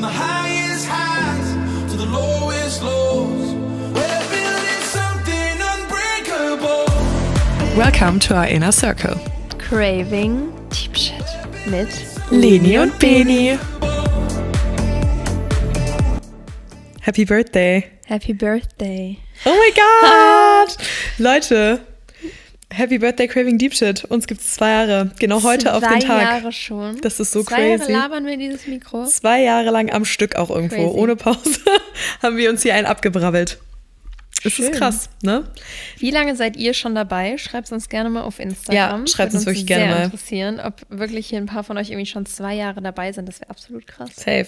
From the highest highs to the lowest lows. We're building something unbreakable. Welcome to our inner circle. Craving Deep Shit mit Leni und Beni. Happy Birthday. Happy Birthday. Oh my God. Leute, Happy Birthday Craving Deep Shit. Uns gibt es zwei Jahre. Genau heute auf den Zwei Tag. Jahre schon. Das ist so Zwei crazy. Jahre labern wir in dieses Mikro. Zwei Jahre lang am Stück auch irgendwo, Crazy. ohne Pause, haben wir uns hier einen abgebrabbelt. Es Schön. ist krass, ne? Wie lange seid ihr schon dabei? Schreibt es uns gerne mal auf Instagram. Ja, schreibt Würde uns wirklich gerne sehr mal. interessieren, ob wirklich hier ein paar von euch irgendwie schon zwei Jahre dabei sind. Das wäre absolut krass. Safe.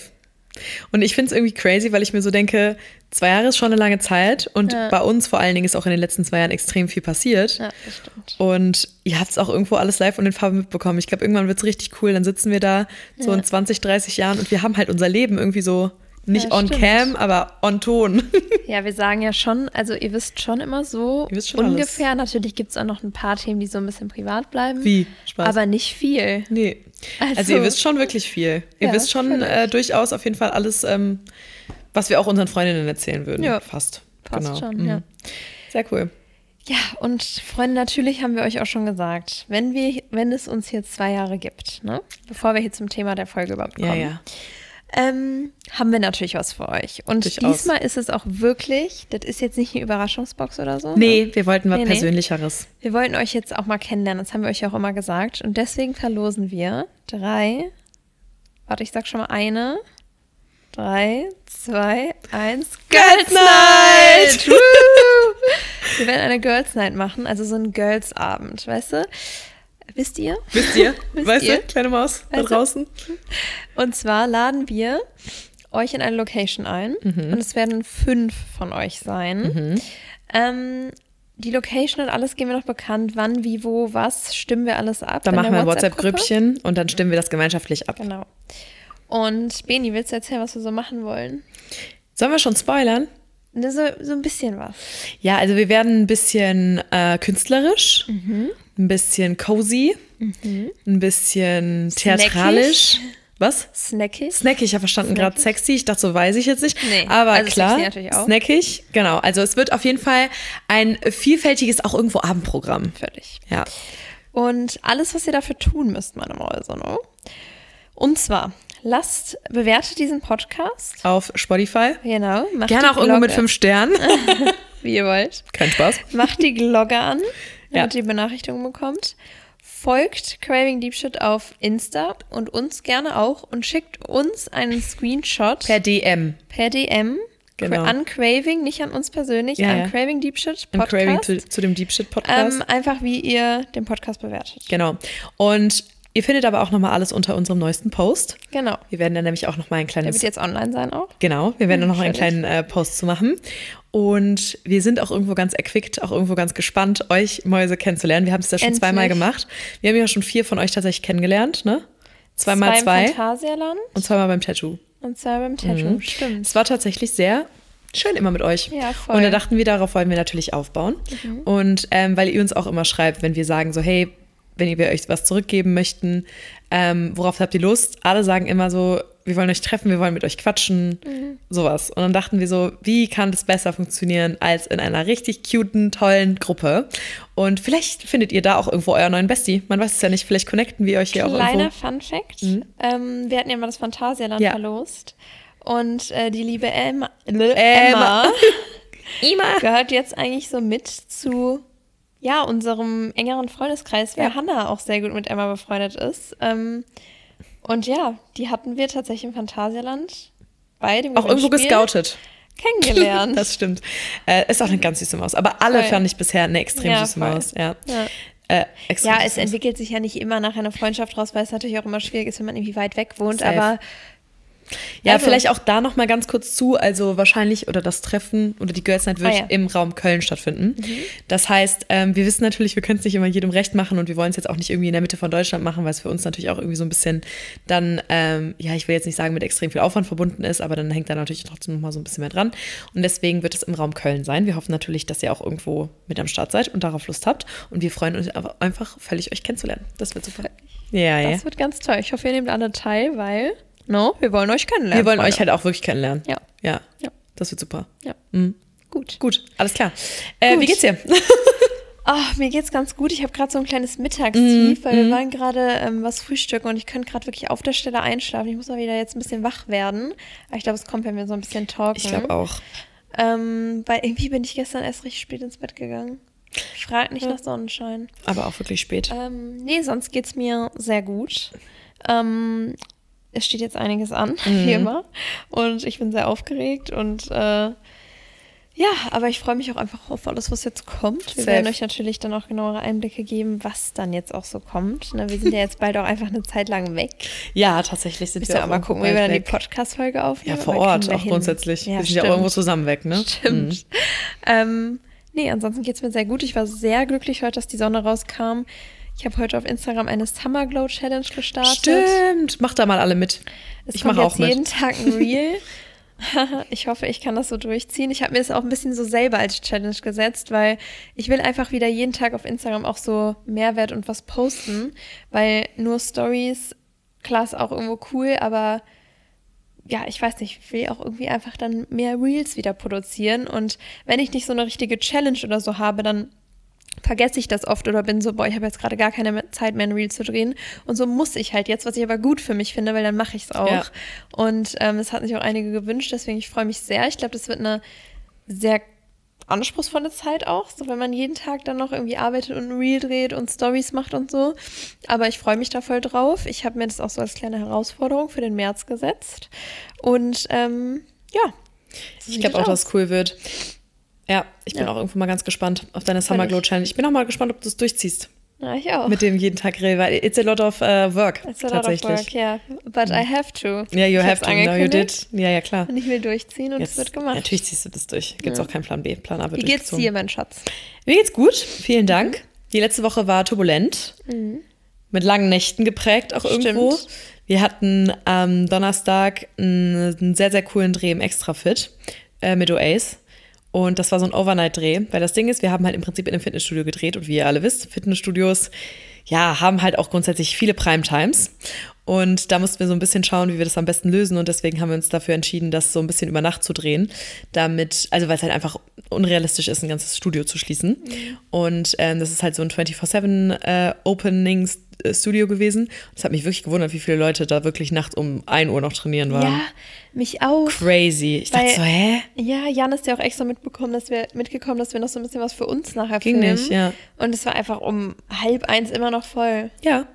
Und ich finde es irgendwie crazy, weil ich mir so denke, zwei Jahre ist schon eine lange Zeit und Ja. bei uns vor allen Dingen ist auch in den letzten zwei Jahren extrem viel passiert. Ja, das stimmt. Und ihr habt es auch irgendwo alles live und in Farbe mitbekommen. Ich glaube, irgendwann wird es richtig cool. Dann sitzen wir da so Ja. in 20, 30 Jahren und wir haben halt unser Leben irgendwie so nicht Ja, on stimmt. cam, aber on Ton. Ja, wir sagen ja schon, also ihr wisst schon immer so schon ungefähr. Natürlich gibt es auch noch ein paar Themen, die so ein bisschen privat bleiben. Wie? Spaß. Aber nicht viel. Nee. Also, Also- ihr wisst schon wirklich viel. Ihr Ja, wisst schon äh, durchaus auf jeden Fall alles, ähm, was wir auch unseren Freundinnen erzählen würden. Ja. Fast. Passt genau. schon, Mhm. ja. Sehr cool. Ja, und Freunde, natürlich haben wir euch auch schon gesagt, wenn wir, wenn es uns hier zwei Jahre gibt, ne, bevor wir hier zum Thema der Folge überhaupt kommen, Ja, ja. Ähm, haben wir natürlich was für euch. Und Durchaus. diesmal ist es auch wirklich, das ist jetzt nicht eine Überraschungsbox oder so. Nee, wir wollten was Nee, nee. Persönlicheres. Wir wollten euch jetzt auch mal kennenlernen, das haben wir euch auch immer gesagt. Und deswegen verlosen wir drei, warte, ich sag schon mal eine, drei, zwei, eins, Girls Night! Woo! wir werden eine Girls Night machen, also so ein Girls Abend, weißt du? Wisst ihr? Wisst ihr? Wisst weißt ihr? du, kleine Maus da Weißt du? draußen? Und zwar laden wir euch in eine Location ein Mhm. und es werden fünf von euch sein. Ähm, die Location und alles geben wir noch bekannt. Wann, wie, wo, was stimmen wir alles ab. Dann machen wir ein. WhatsApp-Grüppchen und dann stimmen wir das gemeinschaftlich ab. Genau. Und Beni, willst du erzählen, was wir so machen wollen? Sollen wir schon spoilern? Ne, So, so ein bisschen was. Ja, also wir werden ein bisschen äh, künstlerisch, Mhm. Ein bisschen cozy, ein bisschen theatralisch. Was? Snackig. Snackig, ich habe verstanden, gerade Snackig. sexy. Ich dachte, so weiß ich jetzt nicht. Nee, Aber also klar, snackig, genau. Also es wird auf jeden Fall ein vielfältiges, auch irgendwo Abendprogramm. Völlig. Ja. Und alles, was ihr dafür tun müsst, meine Mäuse, ne? Und zwar, lasst, bewertet diesen Podcast. Auf Spotify. Genau. Macht Gerne auch irgendwo mit Glocke, fünf Sternen. Wie ihr wollt. Kein Spaß. Macht die Glocke an, damit ihr Benachrichtigungen bekommt. Folgt Craving Deep Shit auf Insta und uns gerne auch und schickt uns einen Screenshot Per DM. per DM Genau. an Craving, nicht an uns persönlich, Ja, an ja. Craving Deep Shit Podcast. Craving zu, zu dem Deep Shit Podcast. ähm, einfach wie ihr den Podcast bewertet. genau. Und ihr findet aber auch nochmal alles unter unserem neuesten Post. Genau. Wir werden dann nämlich auch nochmal ein Der kleines wird jetzt online sein auch. Genau, wir werden dann noch einen kleinen äh, Post zu machen. Und wir sind auch irgendwo ganz erquickt, auch irgendwo ganz gespannt, euch Mäuse kennenzulernen. Wir haben es ja schon Endlich. zweimal gemacht. Wir haben ja schon vier von euch tatsächlich kennengelernt, ne? Zweimal Zwei im Phantasialand und zweimal beim Tattoo. und zwei beim Tattoo. Stimmt. Es war tatsächlich sehr schön immer mit euch. Ja, voll. Und da dachten wir, darauf wollen wir natürlich aufbauen. Und ähm, weil ihr uns auch immer schreibt, wenn wir sagen so, hey, wenn ihr euch was zurückgeben möchten, ähm, worauf habt ihr Lust? Alle sagen immer so, wir wollen euch treffen, wir wollen mit euch quatschen, sowas. Und dann dachten wir so, wie kann das besser funktionieren als in einer richtig cuten, tollen Gruppe? Und vielleicht findet ihr da auch irgendwo euer neuen Bestie. Man weiß es ja nicht, vielleicht connecten wir euch hier auch Kleiner irgendwo. Fun Fact. Ähm, wir hatten ja mal das Phantasialand Ja. verlost. Und äh, die liebe Emma, Emma. Emma gehört jetzt eigentlich so mit zu ja, unserem engeren Freundeskreis, weil Ja. Hannah auch sehr gut mit Emma befreundet ist. Ähm, und ja, die hatten wir tatsächlich im Phantasialand bei dem Auch irgendwo gescoutet. kennengelernt. Das stimmt. Äh, ist auch eine ganz süße Maus. Aber alle Voll. fand ich bisher eine extrem Ja, süße voll. Maus. Ja. Ja. Äh, Ja, es entwickelt sich ja nicht immer nach einer Freundschaft raus, weil es natürlich auch immer schwierig ist, wenn man irgendwie weit weg wohnt. Safe. Aber Ja, Also- vielleicht auch da noch mal ganz kurz zu. Also wahrscheinlich oder das Treffen oder die Girls Night wird Ah, ja. Mhm. im Raum Köln stattfinden. Das heißt, ähm, wir wissen natürlich, wir können es nicht immer jedem recht machen und wir wollen es jetzt auch nicht irgendwie in der Mitte von Deutschland machen, weil es für uns natürlich auch irgendwie so ein bisschen dann, ähm, ja, ich will jetzt nicht sagen, mit extrem viel Aufwand verbunden ist, aber dann hängt da natürlich trotzdem noch mal so ein bisschen mehr dran. Und deswegen wird es im Raum Köln sein. Wir hoffen natürlich, dass ihr auch irgendwo mit am Start seid und darauf Lust habt. Und wir freuen uns einfach völlig, euch kennenzulernen. Das wird super. Ja, ja. das wird ganz toll. Ich hoffe, ihr nehmt alle teil, weil No, wir wollen euch kennenlernen. Wir wollen Freunde. euch halt auch wirklich kennenlernen. Ja. Ja. Ja. Das wird super. Ja. Mhm. Gut. Gut, alles klar. Äh, Gut. Wie geht's dir? Ach, mir geht's ganz gut. Ich habe gerade so ein kleines Mittagstief, Mhm, weil wir waren gerade ähm, was frühstücken und ich könnte gerade wirklich auf der Stelle einschlafen. Ich muss mal wieder jetzt ein bisschen wach werden. Aber ich glaube, es kommt, wenn wir so ein bisschen talken. Ich glaube auch. Ähm, weil irgendwie bin ich gestern erst richtig spät ins Bett gegangen. Ich frage nicht nach Sonnenschein. Aber auch wirklich spät. Ähm, nee, sonst geht's mir sehr gut. Ähm, es steht jetzt einiges an, Mhm. wie immer. Und ich bin sehr aufgeregt und äh, ja, aber ich freue mich auch einfach auf alles, was jetzt kommt. Wir Safe. werden euch natürlich dann auch genauere Einblicke geben, was dann jetzt auch so kommt. Ne, wir sind ja jetzt bald auch einfach eine Zeit lang weg. Ja, tatsächlich sind Müssen wir auch mal gucken, wie wir dann die. Podcast-Folge aufnehmen. Ja, vor Ort auch hin. grundsätzlich. Ja, wir sind ja irgendwo zusammen weg, ne? Stimmt. Ähm, nee, ansonsten geht's mir sehr gut. Ich war sehr glücklich heute, dass die Sonne rauskam. Ich habe heute auf Instagram eine Summer Glow Challenge gestartet. Stimmt. Macht da mal alle mit. Es ich mache auch mit. jeden Tag ein Reel. ich hoffe, ich kann das so durchziehen. Ich habe mir das auch ein bisschen so selber als Challenge gesetzt, weil ich will einfach wieder jeden Tag auf Instagram auch so Mehrwert und was posten, weil nur Stories, klar ist auch irgendwo cool, aber ja, ich weiß nicht, ich will auch irgendwie einfach dann mehr Reels wieder produzieren und wenn ich nicht so eine richtige Challenge oder so habe, dann vergesse ich das oft oder bin so, boah, ich habe jetzt gerade gar keine Zeit mehr, ein Reel zu drehen. Und so muss ich halt jetzt, was ich aber gut für mich finde, weil dann mache ich es auch. Ja. Und ähm, es hat sich auch einige gewünscht, deswegen ich freue mich sehr. Ich glaube, das wird eine sehr anspruchsvolle Zeit auch, so wenn man jeden Tag dann noch irgendwie arbeitet und ein Reel dreht und Stories macht und so. Aber ich freue mich da voll drauf. Ich habe mir das auch so als kleine Herausforderung für den März gesetzt. Und ähm, ja. Ich glaube auch, dass es cool wird. Ja, ich bin Ja. auch irgendwo mal ganz gespannt auf deine Summer ich. Glow Challenge. Ich bin auch mal gespannt, ob du es durchziehst Ja, ich auch. mit dem jeden Tag Grill, weil it's a lot of uh, work It's a lot of tatsächlich. work, yeah. But I have to. Ja, you Ich have to. No, you did. Ja, ja, klar. Und ich will durchziehen und es wird gemacht. Natürlich ziehst du das durch. Gibt es auch keinen Plan B. Plan A wird Wie geht's dir, mein Schatz? Mir geht's gut. Vielen Dank. Die letzte Woche war turbulent. Mit langen Nächten geprägt auch Stimmt. irgendwo. Wir hatten am Donnerstag einen, einen sehr, sehr coolen Dreh im Extrafit äh, mit Oace. Und das war so ein Overnight-Dreh, weil das Ding ist, wir haben halt im Prinzip in einem Fitnessstudio gedreht und wie ihr alle wisst, Fitnessstudios, ja, haben halt auch grundsätzlich viele Primetimes. Und da mussten wir so ein bisschen schauen, wie wir das am besten lösen. Und deswegen haben wir uns dafür entschieden, das so ein bisschen über Nacht zu drehen. Damit, also weil es halt einfach unrealistisch ist, ein ganzes Studio zu schließen. Und ähm, das ist halt so ein 24-7 äh, Opening-Studio gewesen. Das hat mich wirklich gewundert, wie viele Leute da wirklich nachts um 1 Uhr noch trainieren waren. Ja, mich auch. Crazy. Ich dachte so, hä? Ja, Jan ist ja auch extra mitbekommen, dass wir mitgekommen, dass wir noch so ein bisschen was für uns nachher Ging filmen. nicht, ja. Und es war einfach um halb eins immer noch voll. Ja,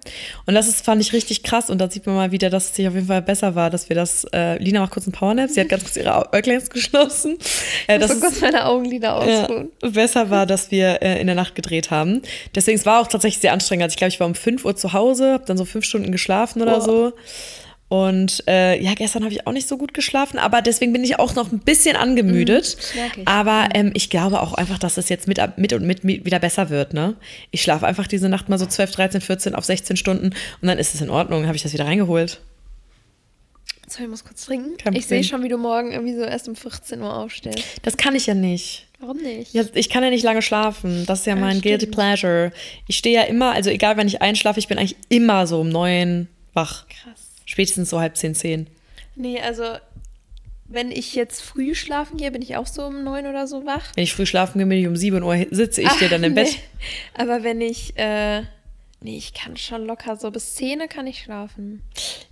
und das ist, fand ich richtig krass und da sieht man mal wieder, dass es sich auf jeden Fall besser war, dass wir das, äh, Lina macht kurz einen Powernap, sie hat ganz kurz ihre Au- Äuglein geschlossen. Äh, Ich das so kurz meine Augenlider ausruhen. ja, besser war, dass wir äh, in der Nacht gedreht haben. Deswegen, es war auch tatsächlich sehr anstrengend. Also ich glaube, ich war um 5 Uhr zu Hause, habe dann so fünf Stunden geschlafen oder Boah. so. Und äh, ja, gestern habe ich auch nicht so gut geschlafen, aber deswegen bin ich auch noch ein bisschen angemüdet. ich. Aber ähm, ich glaube auch einfach, dass es jetzt mit, mit und mit, mit wieder besser wird. Ne? Ich schlafe einfach diese Nacht mal so 12, 13, 14 auf 16 Stunden und dann ist es in Ordnung. Habe ich das wieder reingeholt. So, ich muss kurz trinken. Kein ich sehe schon, wie du morgen irgendwie so erst um 14 Uhr aufstehst. Das kann ich ja nicht. Warum nicht? Ja, ich kann ja nicht lange schlafen. Das ist ja Ja, mein Guilty stimmt. Pleasure. Ich stehe ja immer, also egal wann ich einschlafe, ich bin eigentlich immer so um neun wach. Krass. Spätestens so halb zehn, zehn. Nee, also wenn ich jetzt früh schlafen gehe, bin ich auch so um neun oder so wach. Wenn ich früh schlafen gehe, bin ich um sieben Uhr, sitze ich dir dann im nee. Bett. Aber wenn ich, äh, nee, ich kann schon locker so bis 10 kann ich schlafen.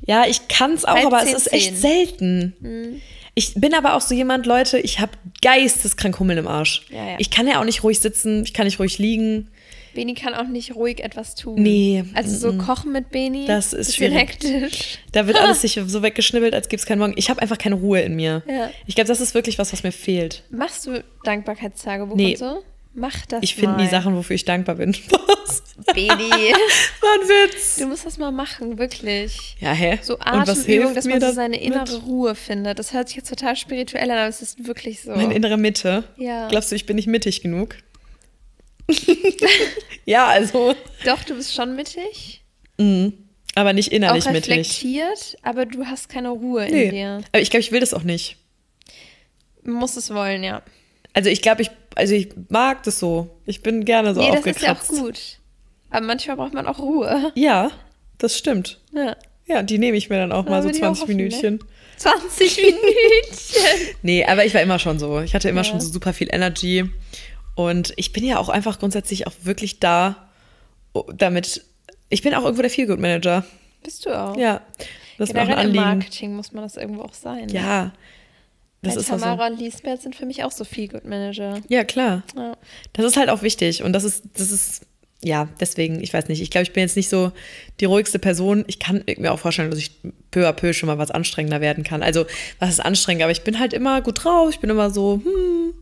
Ja, ich kann's auch, Halb aber es zehn, ist echt selten. Ich bin aber auch so jemand, Leute, ich habe geisteskrank Hummel im Arsch. Ja, ja. Ich kann ja auch nicht ruhig sitzen, ich kann nicht ruhig liegen. Beni kann auch nicht ruhig etwas tun. Nee, Also so kochen mit Beni. Das ist schwierig. hektisch. Da wird alles sich so weggeschnibbelt, als gäbe es keinen Morgen. Ich habe einfach keine Ruhe in mir. Ja. Ich glaube, das ist wirklich was, was mir fehlt. Machst du Dankbarkeitstagebuch Nee. und so? Mach das Ich finde die Sachen, wofür ich dankbar bin. Beni, War ein Witz. du musst das mal machen, wirklich. Ja, hä? So Atemübung, dass man so seine innere mit? Ruhe findet. Das hört sich jetzt total spirituell an, aber es ist wirklich so. Meine innere Mitte. Ja. Glaubst du, ich bin nicht mittig genug? ja, also. Doch, du bist schon mittig. Aber nicht innerlich auch mittig. reflektiert, aber du hast keine Ruhe in Nee. dir. Aber ich glaube, ich will das auch nicht. Muss es wollen, ja. Also ich glaube, ich, also ich mag das so. Ich bin gerne so nee, das ist ja auch aufgekratzt. gut. Aber manchmal braucht man auch Ruhe. Ja, das stimmt. Ja. Ja, die nehme ich mir dann auch mal so würde ich auch 20 hoffen, ne? Minütchen. 20 Minütchen. Nee, aber ich war immer schon so. Ich hatte immer Ja. schon so super viel Energy. Und ich bin ja auch einfach grundsätzlich auch wirklich da, oh, damit. Ich bin auch irgendwo der Feelgood-Manager. Bist du auch? Ja. Das ist mir auch ein Generell im Anliegen. Marketing muss man das irgendwo auch sein. ne? Ja. Das ist auch Tamara so. und Lisbeth sind für mich auch so viel Good Manager. Ja, klar. Ja. Das ist halt auch wichtig. Und das ist, das ist, ja, deswegen, ich weiß nicht. Ich glaube, ich bin jetzt nicht so die ruhigste Person. Ich kann mir auch vorstellen, dass ich peu à peu schon mal was anstrengender werden kann. Also, was ist anstrengend? Aber ich bin halt immer gut drauf. Ich bin immer so, hm.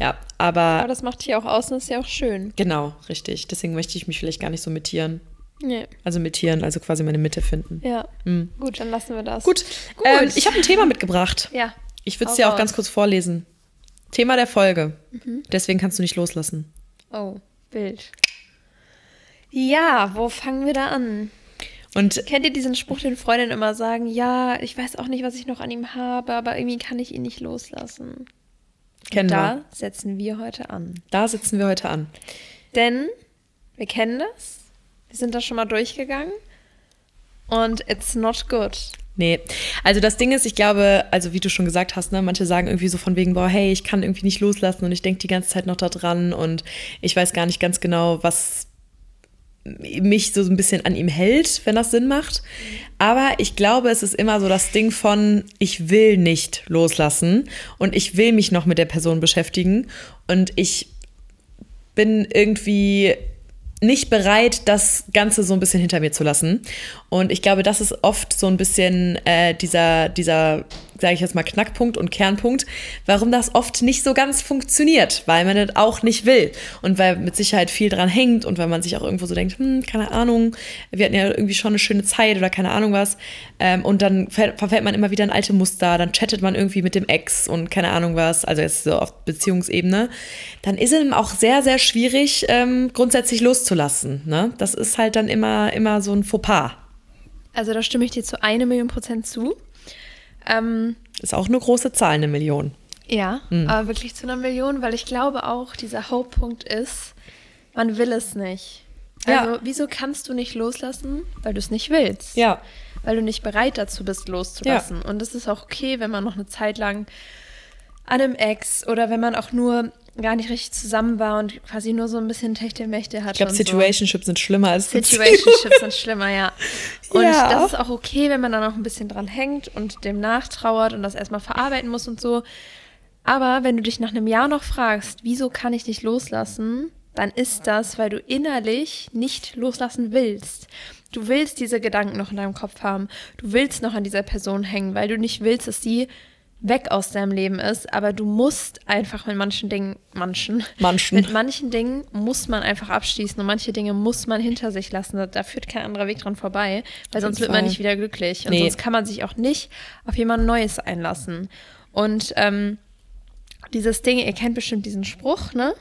Ja, aber Aber das macht dich auch aus und ist ja auch schön. genau, richtig. Deswegen möchte ich mich vielleicht gar nicht so mit Tieren. Nee. Also mit Tieren, also quasi meine Mitte finden. Ja. Gut, dann lassen wir das. Gut, Gut. Ähm, ich habe ein Thema mitgebracht. Ja. Ich würde es Hau dir auch ganz kurz vorlesen. Thema der Folge. Mhm. Deswegen kannst du nicht loslassen. Oh, Bild. Ja, wo fangen wir da an? Und Kennt ihr diesen Spruch, den Freundinnen immer sagen? Ja, ich weiß auch nicht, was ich noch an ihm habe, aber irgendwie kann ich ihn nicht loslassen. kennen Da wir. setzen wir heute an. Da sitzen wir heute an. Denn wir kennen das. Wir sind da schon mal durchgegangen. Und it's not good. Nee, also das Ding ist, ich glaube, also wie du schon gesagt hast, ne, manche sagen irgendwie so von wegen, boah, hey, ich kann irgendwie nicht loslassen und ich denke die ganze Zeit noch da dran und ich weiß gar nicht ganz genau, was mich so ein bisschen an ihm hält, wenn das Sinn macht. Aber ich glaube, es ist immer so das Ding von, ich will nicht loslassen und ich will mich noch mit der Person beschäftigen und ich bin irgendwie nicht bereit, das Ganze so ein bisschen hinter mir zu lassen. Und ich glaube, das ist oft so ein bisschen äh, dieser, dieser, sage ich jetzt mal, Knackpunkt und Kernpunkt, warum das oft nicht so ganz funktioniert, weil man das auch nicht will und weil mit Sicherheit viel dran hängt und weil man sich auch irgendwo so denkt, hm, keine Ahnung, wir hatten ja irgendwie schon eine schöne Zeit oder keine Ahnung was. Ähm, und dann fällt, verfällt man immer wieder in alte Muster, dann chattet man irgendwie mit dem Ex und keine Ahnung was, also jetzt so auf Beziehungsebene. Dann ist es auch sehr, sehr schwierig, ähm, grundsätzlich loszulassen. Ne? Das ist halt dann immer, immer so ein Fauxpas. Also da stimme ich dir zu eine Million Prozent zu. Ähm, Ist auch eine große Zahl, eine Million. ja, Hm. aber wirklich zu einer Million, weil ich glaube auch, dieser Hauptpunkt ist, man will es nicht. Ja. Also, wieso kannst du nicht loslassen? Weil du es nicht willst. Ja. Weil du nicht bereit dazu bist, loszulassen. Und es ist auch okay, wenn man noch eine Zeit lang an einem Ex oder wenn man auch nur gar nicht richtig zusammen war und quasi nur so ein bisschen Techtelmächte hat. Ich glaube, und so. Situationships sind schlimmer als. Situationships sind schlimmer, ja. Und Ja. das ist auch okay, wenn man da noch ein bisschen dran hängt und dem nachtrauert und das erstmal verarbeiten muss und so. Aber wenn du dich nach einem Jahr noch fragst, wieso kann ich nicht loslassen, dann ist das, weil du innerlich nicht loslassen willst. Du willst diese Gedanken noch in deinem Kopf haben. Du willst noch an dieser Person hängen, weil du nicht willst, dass sie weg aus deinem Leben ist. Aber du musst einfach mit manchen Dingen, manchen, Manchen. mit manchen Dingen muss man einfach abschließen und manche Dinge muss man hinter sich lassen. Da, führt kein anderer Weg dran vorbei, weil sonst wird man nicht wieder glücklich. Und Nee. sonst kann man sich auch nicht auf jemand Neues einlassen. Und ähm, dieses Ding, ihr kennt bestimmt diesen Spruch, ne?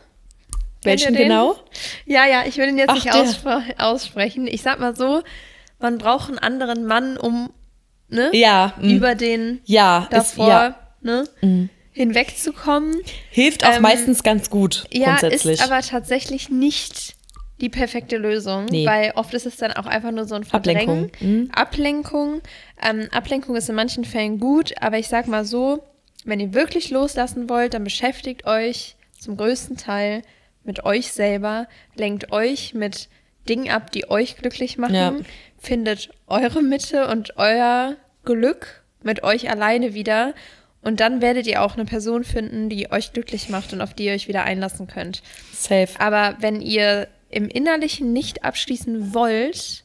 Welchen genau? Ja, ja, ich will ihn jetzt Ach, nicht ausspre aussprechen. Ich sag mal so, man braucht einen anderen Mann, um ne, Ja. mm. über den ja, ist, davor ja. ne, hinwegzukommen. Hilft auch Ähm, meistens ganz gut, Ja, ist aber tatsächlich nicht die perfekte Lösung, Nee. weil oft ist es dann auch einfach nur so ein Verdrängen. Ablenkung, mhm. Ablenkung. Ähm, Ablenkung ist in manchen Fällen gut, aber ich sag mal so, wenn ihr wirklich loslassen wollt, dann beschäftigt euch zum größten Teil mit euch selber, lenkt euch mit Dingen ab, die euch glücklich machen, Ja. findet eure Mitte und euer Glück mit euch alleine wieder und dann werdet ihr auch eine Person finden, die euch glücklich macht und auf die ihr euch wieder einlassen könnt. Safe. Aber wenn ihr im Innerlichen nicht abschließen wollt,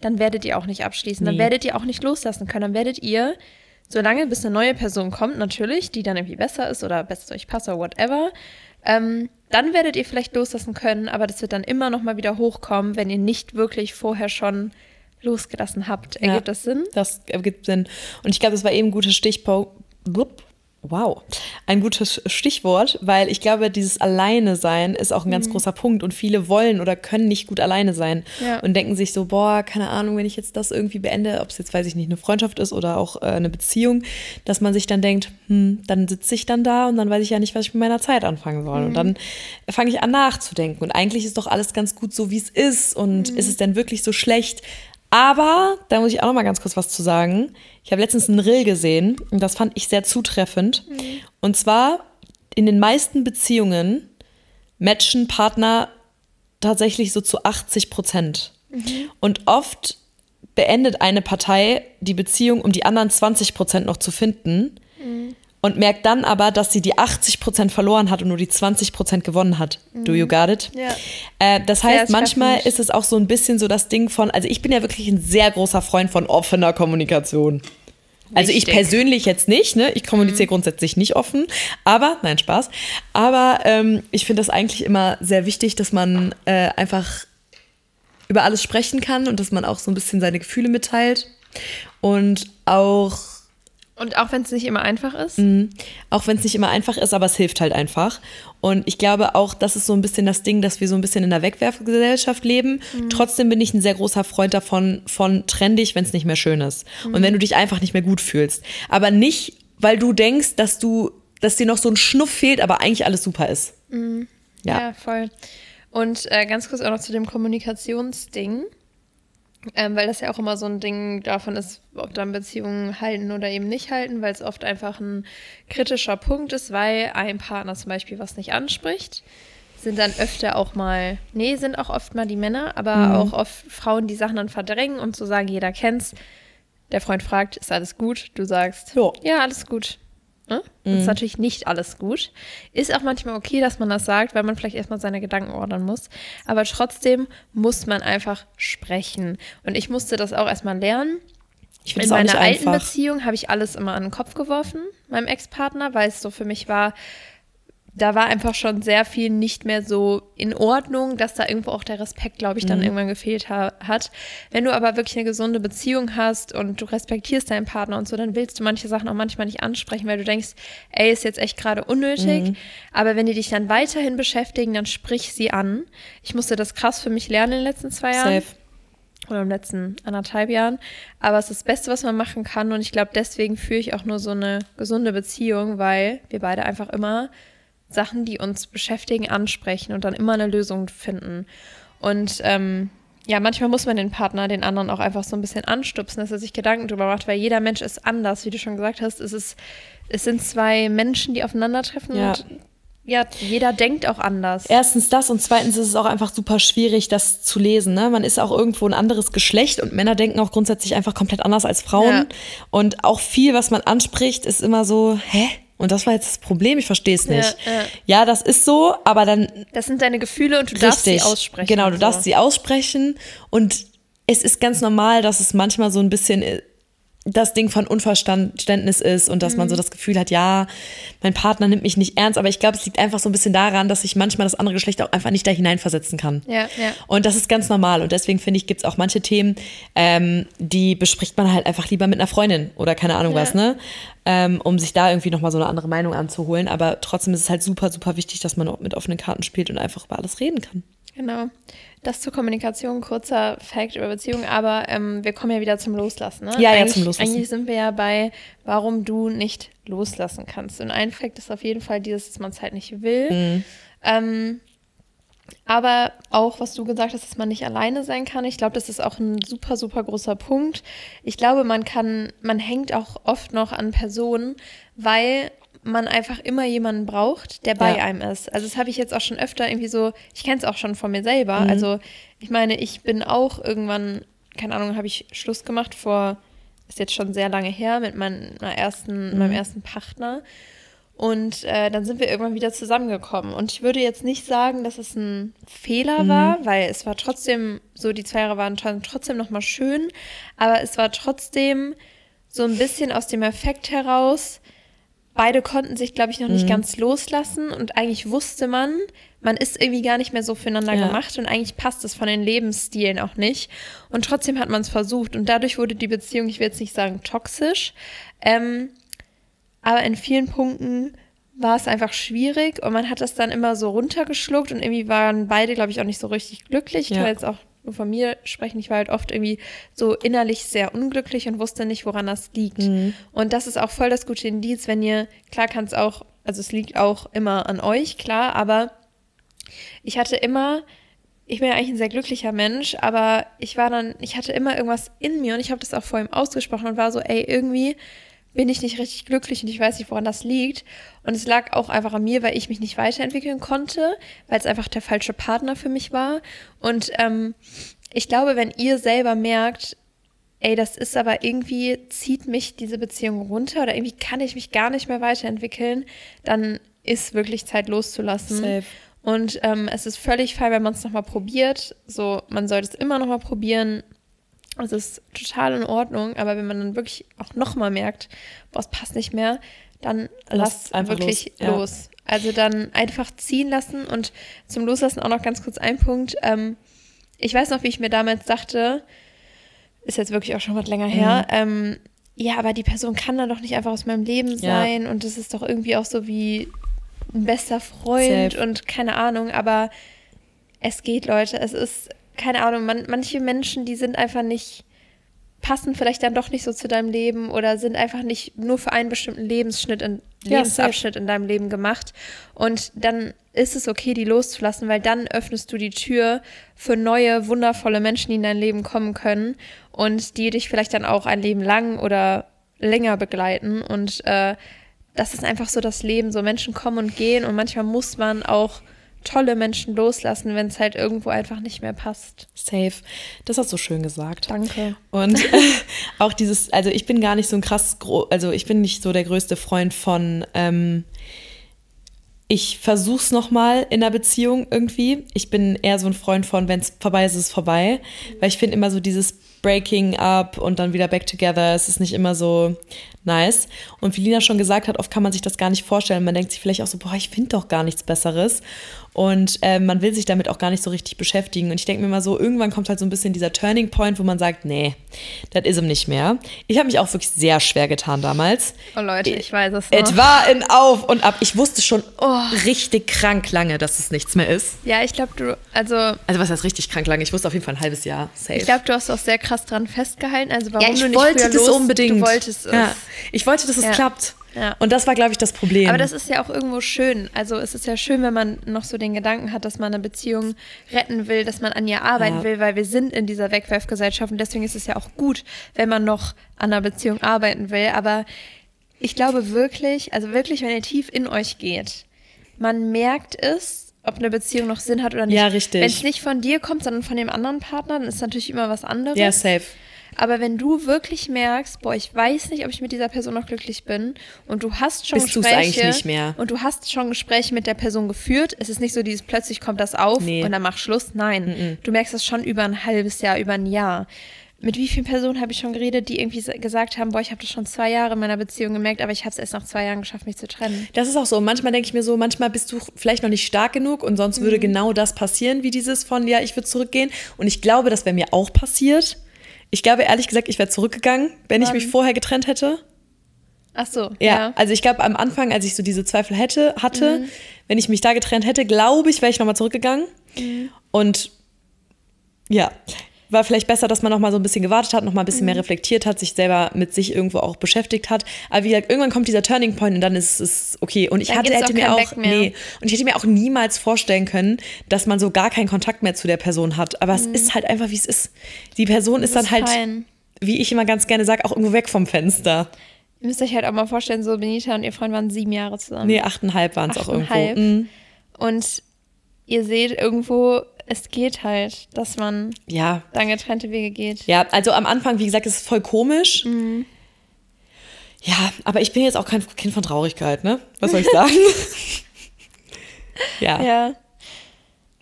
dann werdet ihr auch nicht abschließen. Dann Nee. werdet ihr auch nicht loslassen können. Dann werdet ihr, solange bis eine neue Person kommt, natürlich, die dann irgendwie besser ist oder besser zu euch passt oder whatever, ähm, dann werdet ihr vielleicht loslassen können, aber das wird dann immer noch mal wieder hochkommen, wenn ihr nicht wirklich vorher schon losgelassen habt. Ergibt Ja. das Sinn? Das ergibt Sinn. Und ich glaube, das war eben ein gutes Stichpunkt. Wow, ein gutes Stichwort, weil ich glaube, dieses Alleine sein ist auch ein ganz großer Punkt und viele wollen oder können nicht gut alleine sein Ja. und denken sich so, boah, keine Ahnung, wenn ich jetzt das irgendwie beende, ob es jetzt, weiß ich nicht, eine Freundschaft ist oder auch äh, eine Beziehung, dass man sich dann denkt, hm, dann sitze ich dann da und dann weiß ich ja nicht, was ich mit meiner Zeit anfangen soll. Und dann fange ich an nachzudenken und eigentlich ist doch alles ganz gut so, wie es ist und ist es denn wirklich so schlecht? Aber, da muss ich auch noch mal ganz kurz was zu sagen. Ich habe letztens einen Rill gesehen und das fand ich sehr zutreffend. Und zwar in den meisten Beziehungen matchen Partner tatsächlich so zu 80 Prozent. Und oft beendet eine Partei die Beziehung, um die anderen 20 Prozent noch zu finden. Und merkt dann aber, dass sie die 80 Prozent verloren hat und nur die 20 Prozent gewonnen hat. Do you got it? Ja. Äh, das heißt, manchmal treffend. ist es auch so ein bisschen so das Ding von, also ich bin ja wirklich ein sehr großer Freund von offener Kommunikation. Also ich Wichtig. persönlich jetzt nicht, ne? Ich kommuniziere grundsätzlich nicht offen, aber, nein, Spaß. Aber ähm, ich finde das eigentlich immer sehr wichtig, dass man äh, einfach über alles sprechen kann und dass man auch so ein bisschen seine Gefühle mitteilt. Und auch Und auch wenn es nicht immer einfach ist. auch wenn es nicht immer einfach ist, aber es hilft halt einfach. Und ich glaube auch, das ist so ein bisschen das Ding, dass wir so ein bisschen in der Wegwerfgesellschaft leben. Trotzdem bin ich ein sehr großer Freund davon, von trenn dich, wenn es nicht mehr schön ist. Und wenn du dich einfach nicht mehr gut fühlst. Aber nicht, weil du denkst, dass du, dass dir noch so ein Schnuff fehlt, aber eigentlich alles super ist. Ja, Ja. voll. Und äh, ganz kurz auch noch zu dem Kommunikationsding. Ähm, weil das ja auch immer so ein Ding davon ist, ob dann Beziehungen halten oder eben nicht halten, weil es oft einfach ein kritischer Punkt ist, weil ein Partner zum Beispiel was nicht anspricht. Sind dann öfter auch mal, nee, sind auch oft mal die Männer, aber auch oft Frauen, die Sachen dann verdrängen und so sagen, jeder kennt's. Der Freund fragt, ist alles gut? Du sagst, Ja. ja, alles gut. Ne? Das ist natürlich nicht alles gut. Ist auch manchmal okay, dass man das sagt, weil man vielleicht erstmal seine Gedanken ordnen muss. Aber trotzdem muss man einfach sprechen. Und ich musste das auch erstmal lernen. Ich In meiner alten. Beziehung habe ich alles immer an den Kopf geworfen, meinem Ex-Partner, weil es so für mich war, da war einfach schon sehr viel nicht mehr so in Ordnung, dass da irgendwo auch der Respekt, glaube ich, dann Mhm. irgendwann gefehlt ha hat. Wenn du aber wirklich eine gesunde Beziehung hast und du respektierst deinen Partner und so, dann willst du manche Sachen auch manchmal nicht ansprechen, weil du denkst, ey, ist jetzt echt gerade unnötig. Mhm. Aber wenn die dich dann weiterhin beschäftigen, dann sprich sie an. Ich musste das krass für mich lernen in den letzten zwei Jahren Safe. oder im letzten anderthalb Jahren. Aber es ist das Beste, was man machen kann. Und ich glaube, deswegen führe ich auch nur so eine gesunde Beziehung, weil wir beide einfach immer Sachen, die uns beschäftigen, ansprechen und dann immer eine Lösung finden. Und ähm, ja, manchmal muss man den Partner, den anderen auch einfach so ein bisschen anstupsen, dass er sich Gedanken drüber macht, weil jeder Mensch ist anders, wie du schon gesagt hast. Es, ist, es sind zwei Menschen, die aufeinandertreffen Ja. und ja, jeder denkt auch anders. Erstens das und zweitens ist es auch einfach super schwierig, das zu lesen. Ne? Man ist auch irgendwo ein anderes Geschlecht und Männer denken auch grundsätzlich einfach komplett anders als Frauen. Ja. Und auch viel, was man anspricht, ist immer so, hä? Und das war jetzt das Problem, ich verstehe es nicht. Ja, ja. ja, das ist so, aber dann Das sind deine Gefühle und du darfst sie richtig. aussprechen. Genau, du so. darfst sie aussprechen und es ist ganz normal, dass es manchmal so ein bisschen äh, das Ding von Unverständnis ist und dass man Mhm. so das Gefühl hat, ja, mein Partner nimmt mich nicht ernst, aber ich glaube, es liegt einfach so ein bisschen daran, dass sich manchmal das andere Geschlecht auch einfach nicht da hineinversetzen kann. Ja, ja. Und das ist ganz normal und deswegen finde ich, gibt es auch manche Themen, ähm, die bespricht man halt einfach lieber mit einer Freundin oder keine Ahnung Ja. was, ne? Ähm, um sich da irgendwie nochmal so eine andere Meinung anzuholen. Aber trotzdem ist es halt super, super wichtig, dass man auch mit offenen Karten spielt und einfach über alles reden kann. Genau. Das zur Kommunikation, kurzer Fact über Beziehungen, aber ähm, wir kommen ja wieder zum Loslassen. Ne? Ja, ja, zum Loslassen. Eigentlich sind wir ja bei, warum du nicht loslassen kannst. Und ein Fact ist auf jeden Fall dieses, dass man es halt nicht will. Mhm. Ähm, aber auch, was du gesagt hast, dass man nicht alleine sein kann. Ich glaube, das ist auch ein super, super großer Punkt. Ich glaube, man kann, man hängt auch oft noch an Personen, weil man einfach immer jemanden braucht, der bei Ja. einem ist. Also das habe ich jetzt auch schon öfter irgendwie so, ich kenne es auch schon von mir selber. Mhm. Also ich meine, ich bin auch irgendwann, keine Ahnung, habe ich Schluss gemacht vor, ist jetzt schon sehr lange her, mit meiner ersten, meinem ersten Partner. Und äh, dann sind wir irgendwann wieder zusammengekommen. Und ich würde jetzt nicht sagen, dass es ein Fehler war, weil es war trotzdem so, die zwei Jahre waren tr- trotzdem nochmal schön, aber es war trotzdem so ein bisschen aus dem Effekt heraus, beide konnten sich, glaube ich, noch nicht ganz loslassen und eigentlich wusste man, man ist irgendwie gar nicht mehr so füreinander Ja. gemacht und eigentlich passt es von den Lebensstilen auch nicht. Und trotzdem hat man es versucht und dadurch wurde die Beziehung, ich will jetzt nicht sagen toxisch, ähm, aber in vielen Punkten war es einfach schwierig und man hat das dann immer so runtergeschluckt und irgendwie waren beide, glaube ich, auch nicht so richtig glücklich. Ich Ja. kann jetzt auch von mir sprechen. Ich war halt oft irgendwie so innerlich sehr unglücklich und wusste nicht, woran das liegt. Und das ist auch voll das gute Indiz, wenn ihr, klar kann es auch, also es liegt auch immer an euch, klar, aber ich hatte immer ich bin ja eigentlich ein sehr glücklicher Mensch, aber ich war dann, ich hatte immer irgendwas in mir und ich habe das auch vor ihm ausgesprochen und war so, ey, irgendwie bin ich nicht richtig glücklich und ich weiß nicht, woran das liegt. Und es lag auch einfach an mir, weil ich mich nicht weiterentwickeln konnte, weil es einfach der falsche Partner für mich war. Und ähm, ich glaube, wenn ihr selber merkt, ey, das ist aber irgendwie, zieht mich diese Beziehung runter oder irgendwie kann ich mich gar nicht mehr weiterentwickeln, dann ist wirklich Zeit loszulassen. Safe. Und ähm, es ist völlig fein, wenn man es nochmal probiert. So, man sollte es immer nochmal probieren. Es ist total in Ordnung, aber wenn man dann wirklich auch nochmal merkt, boah, es passt nicht mehr, dann Lass wirklich los, ja. los. Also dann einfach ziehen lassen und zum Loslassen auch noch ganz kurz ein Punkt. Ähm, ich weiß noch, wie ich mir damals dachte, ist jetzt wirklich auch schon was länger Mhm. her, ähm, ja, aber die Person kann dann doch nicht einfach aus meinem Leben Ja. sein und das ist doch irgendwie auch so wie ein bester Freund Safe. und keine Ahnung, aber es geht, Leute. Es ist, keine Ahnung, man, manche Menschen, die sind einfach nicht, passen vielleicht dann doch nicht so zu deinem Leben oder sind einfach nicht nur für einen bestimmten Lebensschnitt in, Ja, Lebensabschnitt in deinem Leben gemacht. Und dann ist es okay, die loszulassen, weil dann öffnest du die Tür für neue, wundervolle Menschen, die in dein Leben kommen können und die dich vielleicht dann auch ein Leben lang oder länger begleiten. Und äh, das ist einfach so das Leben. So Menschen kommen und gehen und manchmal muss man auch tolle Menschen loslassen, wenn es halt irgendwo einfach nicht mehr passt. Safe. Das hast du schön gesagt. Danke. Und äh, auch dieses, also ich bin gar nicht so ein krass, also ich bin nicht so der größte Freund von, ähm, ich versuch's nochmal in der Beziehung irgendwie. Ich bin eher so ein Freund von, wenn es vorbei ist, ist es vorbei. Weil ich finde immer so dieses Breaking up und dann wieder back together, es ist nicht immer so nice. Und wie Lina schon gesagt hat, oft kann man sich das gar nicht vorstellen. Man denkt sich vielleicht auch so, boah, ich finde doch gar nichts Besseres. Und äh, man will sich damit auch gar nicht so richtig beschäftigen. Und ich denke mir mal so, irgendwann kommt halt so ein bisschen dieser Turning Point, wo man sagt, nee, das ist ihm nicht mehr. Ich habe mich auch wirklich sehr schwer getan damals. Oh Leute, ich weiß es noch. Es war in Auf und Ab. Ich wusste schon richtig krank lange, dass es nichts mehr ist. Ja, ich glaube, du, also Also was heißt richtig krank lange? Ich wusste auf jeden Fall ein halbes Jahr safe. ich glaube, du hast auch sehr krass dran festgehalten. Also warum ja, ich du nicht wollte das los, unbedingt. Du wolltest es. Ja, ich wollte, dass es Ja. klappt. Ja. Und das war, glaube ich, das Problem. Aber das ist ja auch irgendwo schön. Also es ist ja schön, wenn man noch so den Gedanken hat, dass man eine Beziehung retten will, dass man an ihr arbeiten Ja. will, weil wir sind in dieser Wegwerfgesellschaft und deswegen ist es ja auch gut, wenn man noch an einer Beziehung arbeiten will. Aber ich glaube wirklich, also wirklich, wenn ihr tief in euch geht, man merkt es, ob eine Beziehung noch Sinn hat oder nicht. Ja, richtig. Wenn es nicht von dir kommt, sondern von dem anderen Partner, dann ist natürlich immer was anderes. ja, safe. Aber wenn du wirklich merkst, boah, ich weiß nicht, ob ich mit dieser Person noch glücklich bin und du hast schon Bist Gespräche eigentlich nicht mehr. und du hast schon Gespräche mit der Person geführt, es ist nicht so dieses plötzlich kommt das auf Nee. und dann mach Schluss. Nein, du merkst das schon über ein halbes Jahr, über ein Jahr. Mit wie vielen Personen habe ich schon geredet, die irgendwie gesagt haben, boah, ich habe das schon zwei Jahre in meiner Beziehung gemerkt, aber ich habe es erst nach zwei Jahren geschafft, mich zu trennen. Das ist auch so. Manchmal denke ich mir so, manchmal bist du vielleicht noch nicht stark genug und sonst Mhm. würde genau das passieren, wie dieses von, ja, ich würde zurückgehen. Und ich glaube, das wäre mir auch passiert. Ich glaube, ehrlich gesagt, ich wäre zurückgegangen, wenn ich Wann? mich vorher getrennt hätte. Ach so, Ja, ja. also ich glaube, am Anfang, als ich so diese Zweifel hätte, hatte, Mhm. wenn ich mich da getrennt hätte, glaube ich, wäre ich nochmal zurückgegangen. Mhm. Und ja, war vielleicht besser, dass man noch mal so ein bisschen gewartet hat, noch mal ein bisschen Mhm. mehr reflektiert hat, sich selber mit sich irgendwo auch beschäftigt hat. Aber wie gesagt, irgendwann kommt dieser Turning Point und dann ist es okay. Und ich Dann hatte, hätte auch mir auch, nee, und ich hätte mir auch niemals vorstellen können, dass man so gar keinen Kontakt mehr zu der Person hat. Aber es ist halt einfach, wie es ist. Die Person ist dann ist halt, fein. wie ich immer ganz gerne sage, auch irgendwo weg vom Fenster. Ihr müsst euch halt auch mal vorstellen, so Benita und ihr Freund waren sieben Jahre zusammen. Nee, achteinhalb waren es auch irgendwo. Achteinhalb. Mhm. Und ihr seht irgendwo, es geht halt, dass man Ja, dann getrennte Wege geht. Ja, also am Anfang, wie gesagt, ist es voll komisch. Mhm. Ja, aber ich bin jetzt auch kein Kind von Traurigkeit, ne? Was soll ich sagen? ja. Ja.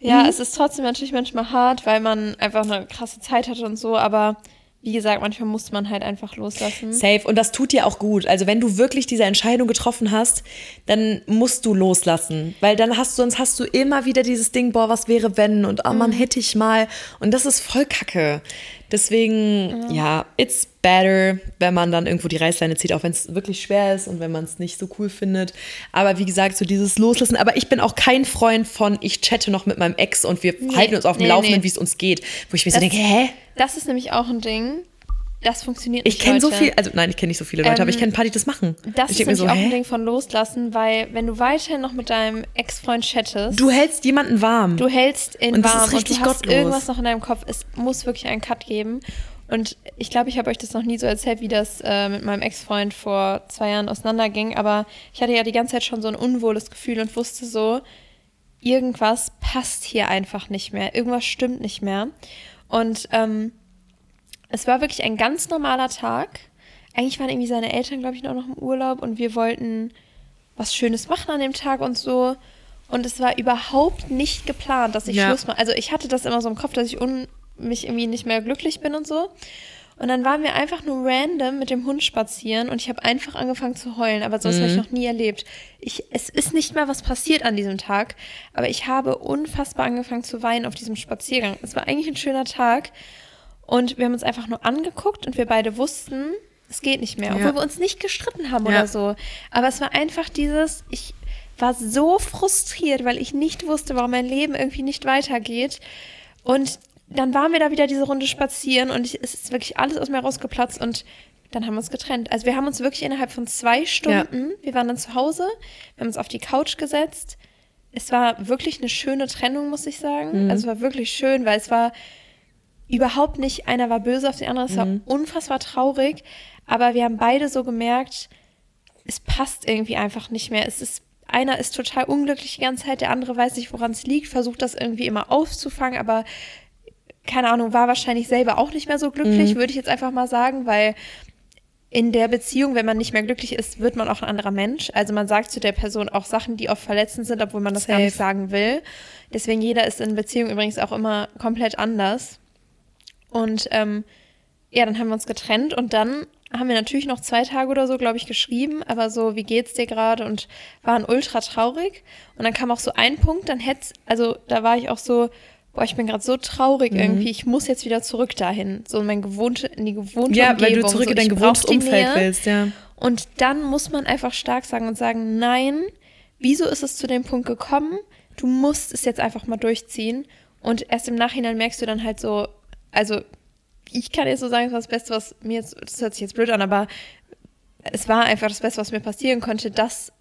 Ja, es ist trotzdem natürlich manchmal hart, weil man einfach eine krasse Zeit hat und so, aber wie gesagt, manchmal muss man halt einfach loslassen. Safe. Und das tut dir auch gut. Also wenn du wirklich diese Entscheidung getroffen hast, dann musst du loslassen. Weil dann hast du, sonst hast du immer wieder dieses Ding, boah, was wäre wenn? Und oh Mhm. man hätte ich mal. Und das ist voll kacke. Deswegen, ja, it's better, wenn man dann irgendwo die Reißleine zieht, auch wenn es wirklich schwer ist und wenn man es nicht so cool findet. Aber wie gesagt, so dieses Loslassen. Aber ich bin auch kein Freund von, ich chatte noch mit meinem Ex und wir halten uns auf dem nee, Laufenden, nee. wie es uns geht. Wo ich mir so Das- denke, hä? Das ist nämlich auch ein Ding. das funktioniert Ich nicht. kenne so viel, also nein, ich kenne nicht so viele Leute, aber ich Ähm, kenne ein paar, die das machen. Das ich ist mir so, auch ein? Ding von loslassen, weil wenn du weiterhin noch mit deinem Ex-Freund chattest, Du hältst jemanden warm. du hältst in Und das warm ist richtig und du hast gottlos. irgendwas noch in deinem Kopf. Es muss wirklich einen Cut geben. Und ich glaube, ich habe euch das noch nie so erzählt, wie das äh, mit meinem Ex-Freund vor zwei Jahren auseinanderging. Aber ich hatte ja die ganze Zeit schon so ein unwohles Gefühl und wusste so, irgendwas passt hier einfach nicht mehr. Irgendwas stimmt nicht mehr. Und ähm, es war wirklich ein ganz normaler Tag. Eigentlich waren irgendwie seine Eltern, glaube ich, noch im Urlaub und wir wollten was Schönes machen an dem Tag und so. Und es war überhaupt nicht geplant, dass ich Ja. Schluss mache. Also ich hatte das immer so im Kopf, dass ich mich irgendwie nicht mehr glücklich bin und so. Und dann waren wir einfach nur random mit dem Hund spazieren und ich habe einfach angefangen zu heulen, aber sowas habe ich noch nie erlebt. Ich, es ist nicht mal was passiert an diesem Tag, aber ich habe unfassbar angefangen zu weinen auf diesem Spaziergang. Es war eigentlich ein schöner Tag und wir haben uns einfach nur angeguckt und wir beide wussten, es geht nicht mehr, obwohl Ja. wir uns nicht gestritten haben Ja. oder so. Aber es war einfach dieses, ich war so frustriert, weil ich nicht wusste, warum mein Leben irgendwie nicht weitergeht. Und dann waren wir da wieder diese Runde spazieren und ich, es ist wirklich alles aus mir rausgeplatzt und dann haben wir uns getrennt. Also wir haben uns wirklich innerhalb von zwei Stunden, wir waren dann zu Hause, wir haben uns auf die Couch gesetzt. Es war wirklich eine schöne Trennung, muss ich sagen. Also es war wirklich schön, weil es war überhaupt nicht, einer war böse auf den anderen, es war unfassbar traurig, aber wir haben beide so gemerkt, es passt irgendwie einfach nicht mehr. Es ist, einer ist total unglücklich die ganze Zeit, der andere weiß nicht, woran es liegt, versucht das irgendwie immer aufzufangen, aber keine Ahnung, war wahrscheinlich selber auch nicht mehr so glücklich, würde ich jetzt einfach mal sagen, weil in der Beziehung, wenn man nicht mehr glücklich ist, wird man auch ein anderer Mensch. Also man sagt zu der Person auch Sachen, die oft verletzend sind, obwohl man das gar Safe. nicht sagen will. Deswegen jeder ist in Beziehung übrigens auch immer komplett anders. Und ähm, ja, dann haben wir uns getrennt und dann haben wir natürlich noch zwei Tage oder so, glaube ich, geschrieben, aber so, wie geht's dir gerade? Und waren ultra traurig. Und dann kam auch so ein Punkt, dann hätte also da war ich auch so, boah, ich bin gerade so Mhm. traurig irgendwie, ich muss jetzt wieder zurück dahin, so in mein gewohnte, in die gewohnte Ja, Umgebung. weil du zurück so, in dein gewohntes Umfeld willst, ja. Und dann muss man einfach stark sagen und sagen, nein, wieso ist es zu dem Punkt gekommen? Du musst es jetzt einfach mal durchziehen. Und erst im Nachhinein merkst du dann halt so, also ich kann jetzt so sagen, das war das Beste, was mir jetzt, das hört sich jetzt blöd an, aber es war einfach das Beste, was mir passieren konnte, dass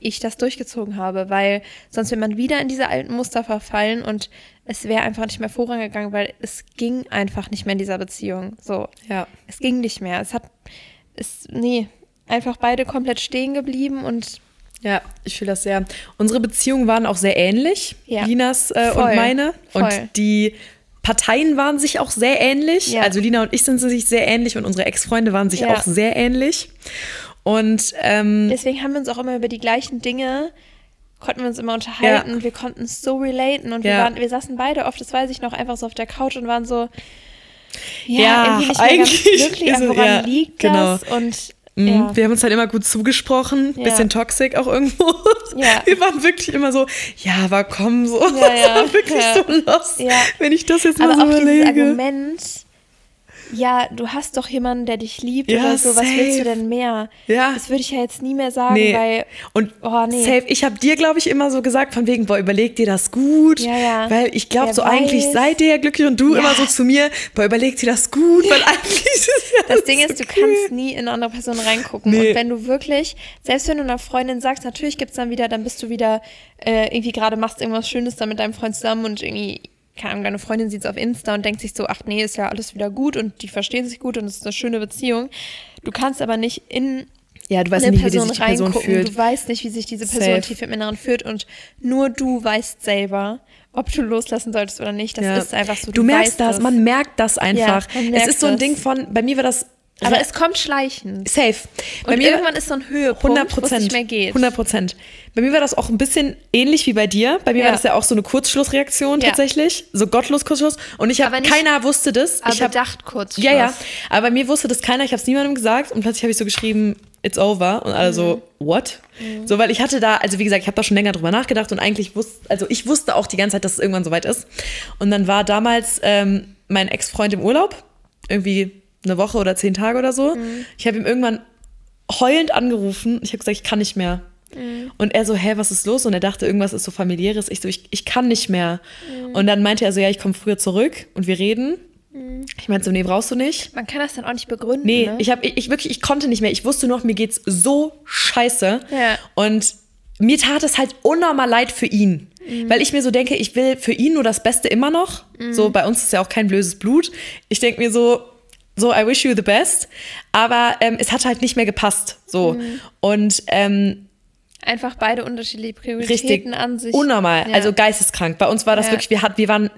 ich das durchgezogen habe, weil sonst wäre man wieder in diese alten Muster verfallen und es wäre einfach nicht mehr vorangegangen, weil es ging einfach nicht mehr in dieser Beziehung. So, Ja. es ging nicht mehr. Es hat, es, nee, einfach beide komplett stehen geblieben und Ja, ich fühle das sehr. Unsere Beziehungen waren auch sehr ähnlich, Ja. Linas äh, und meine. Voll. Und die Parteien waren sich auch sehr ähnlich. Ja. Also Lina und ich sind sich sehr ähnlich und unsere Ex-Freunde waren sich Ja. auch sehr ähnlich. Und ähm, deswegen haben wir uns auch immer über die gleichen Dinge konnten wir uns immer unterhalten, wir konnten es so relaten und wir Ja. waren, wir saßen beide oft, das weiß ich noch, einfach so auf der Couch und waren so, ja, Ja, irgendwie nicht mehr ganz eigentlich glücklich, ist woran ja, liegt genau. das? Und mh, ja. wir haben uns halt immer gut zugesprochen, Ja. bisschen toxisch auch irgendwo. Ja. Wir waren wirklich immer so, ja, aber komm so. Ja, das ja, war wirklich ja. so los, Ja. wenn ich das jetzt mal aber so auch dieses überlege. Argument, ja, du hast doch jemanden, der dich liebt Ja, oder so, was willst du denn mehr? Ja. Das würde ich ja jetzt nie mehr sagen, Nee. weil Und Oh, nee. safe, ich habe dir, glaube ich, immer so gesagt, von wegen, boah, überleg dir das gut. Ja, ja. Weil ich glaube, so eigentlich weiß. seid ihr ja glücklich und du Ja. immer so zu mir, boah, überleg dir das gut, weil eigentlich ist es ja Das Ding ist, du okay. kannst nie in eine andere Person reingucken. Nee. Und wenn du wirklich, selbst wenn du einer Freundin sagst, natürlich gibt's dann wieder, dann bist du wieder äh, irgendwie gerade machst irgendwas Schönes da mit deinem Freund zusammen und irgendwie, keine Ahnung, deine Freundin sieht's auf Insta und denkt sich so, ach nee, ist ja alles wieder gut und die verstehen sich gut und es ist eine schöne Beziehung. Du kannst aber nicht in Ja, du weißt eine nicht, wie Person sich die Person reingucken. fühlt. Du weißt nicht, wie sich diese Person Safe. tief im Inneren fühlt und nur du weißt selber, ob du loslassen solltest oder nicht. Das Ja. ist einfach so. Du, merkst weißt das, es. man merkt das einfach. es merkt ist so ein es. Ding von, bei mir war das aber es kommt schleichend. safe. Bei Und mir irgendwann ist so ein Höhepunkt, 100 wo es Prozent. nicht mehr geht. 100 Prozent. Bei mir war das auch ein bisschen ähnlich wie bei dir. Bei mir Ja. war das ja auch so eine Kurzschlussreaktion Ja. tatsächlich. So gottlos Kurzschluss. Und ich habe, keiner wusste das. Aber ich hab, bedacht kurz. Ja, ja. Aber bei mir wusste das keiner. Ich habe es niemandem gesagt. Und plötzlich habe ich so geschrieben, it's over. Und alle so, Mhm. what? So, weil ich hatte da, also wie gesagt, ich habe da schon länger drüber nachgedacht. Und eigentlich wusste, also ich wusste auch die ganze Zeit, dass es irgendwann soweit ist. Und dann war damals ähm, mein Ex-Freund im Urlaub. Irgendwie eine Woche oder zehn Tage oder so. Mhm. Ich habe ihm irgendwann heulend angerufen. Ich habe gesagt, ich kann nicht mehr. Mhm. Und er so, hä, was ist los? Und er dachte, irgendwas ist so familiäres. Ich so, ich, ich kann nicht mehr. Und dann meinte er so, ja, ich komme früher zurück und wir reden. Ich meinte so, nee, brauchst du nicht. Man kann das dann auch nicht begründen. Nee, ne? ich habe ich, ich wirklich, ich konnte nicht mehr. Ich wusste nur noch, mir geht's so scheiße. Ja. Und mir tat es halt unnormal leid für ihn. Mhm. Weil ich mir so denke, ich will für ihn nur das Beste immer noch. Mhm. So, bei uns ist ja auch kein böses Blut. Ich denke mir so, so, I wish you the best. Aber ähm, es hat halt nicht mehr gepasst. So. Mhm. Und ähm, Einfach beide unterschiedliche Prioritäten richtig an sich. unnormal. Ja. Also geisteskrank. Bei uns war das Ja. wirklich, wir, hat, wir waren,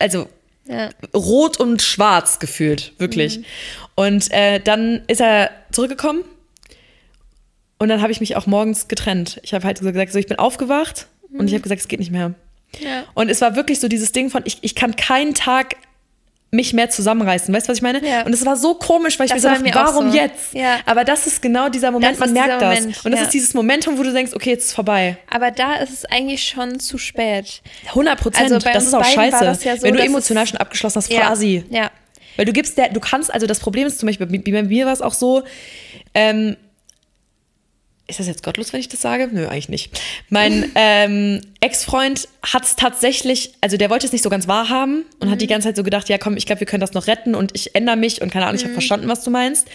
also ja. rot und schwarz gefühlt, wirklich. Mhm. Und äh, dann ist er zurückgekommen und dann habe ich mich auch morgens getrennt. Ich habe halt so gesagt, so ich bin aufgewacht und ich habe gesagt, es geht nicht mehr. Mhm. Ja. Und es war wirklich so dieses Ding von, ich, ich kann keinen Tag mich mehr zusammenreißen. Weißt du, was ich meine? Ja. Und es war so komisch, weil ich Das mir auch warum so. jetzt? Ja. Aber das ist genau dieser Moment, Das man merkt das. Moment, und das ja. ist dieses Momentum, wo du denkst, okay, jetzt ist vorbei. Aber da ist es eigentlich schon zu spät. 100 Prozent. Also das ist auch scheiße. so, wenn du emotional es- schon abgeschlossen hast, quasi. Ja. Weil du gibst der, du kannst, also das Problem ist zum Beispiel, bei bei mir war es auch so, ähm, ist das jetzt gottlos, wenn ich das sage? Nö, eigentlich nicht. Mein ähm, Ex-Freund hat es tatsächlich, also der wollte es nicht so ganz wahrhaben und hat die ganze Zeit so gedacht, ja komm, ich glaube, wir können das noch retten und ich ändere mich und keine Ahnung, ich habe verstanden, was du meinst.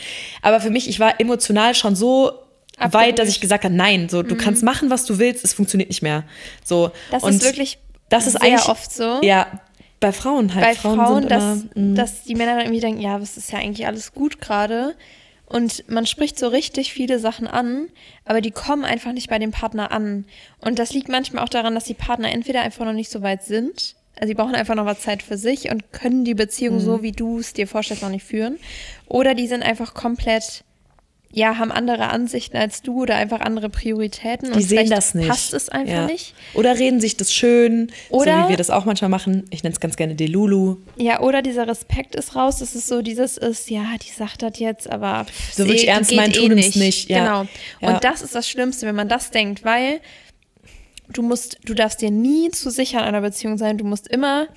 Aber für mich, ich war emotional schon so weit, dass ich gesagt habe, nein, so du kannst machen, was du willst, es funktioniert nicht mehr. So Das und ist wirklich das ist sehr oft so. Ja, bei Frauen halt. bei Frauen, sind dass, immer, mm. dass die Männer dann irgendwie denken, ja, es ist ja eigentlich alles gut gerade. Und man spricht so richtig viele Sachen an, aber die kommen einfach nicht bei dem Partner an. Und das liegt manchmal auch daran, dass die Partner entweder einfach noch nicht so weit sind, also die brauchen einfach noch was Zeit für sich und können die Beziehung Mhm. so, wie du es dir vorstellst, noch nicht führen. Oder die sind einfach komplett, ja, haben andere Ansichten als du oder einfach andere Prioritäten. Die und sehen das nicht. Passt es einfach Ja. nicht. Oder reden sich das schön, so Oder- wie wir das auch manchmal machen. Ich nenne es ganz gerne Delulu. Ja, oder dieser Respekt ist raus, dass es so dieses ist, ja, die sagt das jetzt, aber pff, So ist wirklich eh- ernst meinen, eh tun es nicht, ja. Genau. Ja. Und das ist das Schlimmste, wenn man das denkt, weil du musst, du darfst dir nie zu sicher in einer Beziehung sein. Du musst immer,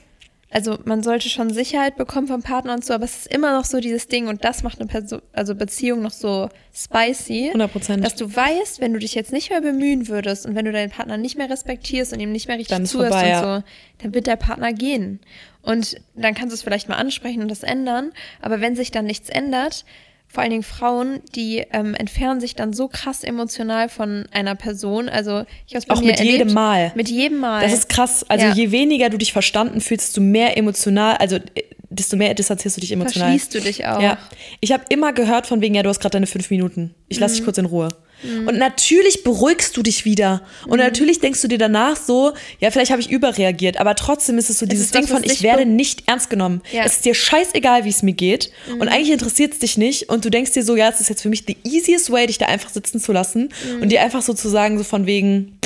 also man sollte schon Sicherheit bekommen vom Partner und so, aber es ist immer noch so dieses Ding und das macht eine Person, also Beziehung noch so spicy. 100%. Dass du weißt, wenn du dich jetzt nicht mehr bemühen würdest und wenn du deinen Partner nicht mehr respektierst und ihm nicht mehr richtig zuhörst vorbei, und so, dann wird der Partner gehen. Und dann kannst du es vielleicht mal ansprechen und das ändern. Aber wenn sich dann nichts ändert, vor allen Dingen Frauen, die ähm, entfernen sich dann so krass emotional von einer Person. Also ich habe Auch mit jedem Mal. Mit jedem Mal. Das ist krass. Also Ja. je weniger du dich verstanden fühlst, desto mehr emotional, also äh, desto mehr distanzierst du dich emotional. Verschließt du dich auch. Ja. Ich habe immer gehört von wegen, ja, du hast gerade deine fünf Minuten. Ich lasse Mhm. dich kurz in Ruhe. Und natürlich beruhigst du dich wieder. Und Mhm. natürlich denkst du dir danach so, ja, vielleicht habe ich überreagiert, aber trotzdem ist es so dieses ist was, Ding von, ich werde nicht ernst genommen. Ja. Mhm. Es ist dir scheißegal, wie es mir geht. Und eigentlich interessiert es dich nicht. Und du denkst dir so, ja, es ist jetzt für mich the easiest way, dich da einfach sitzen zu lassen Mhm. und dir einfach so zu sagen, so von wegen,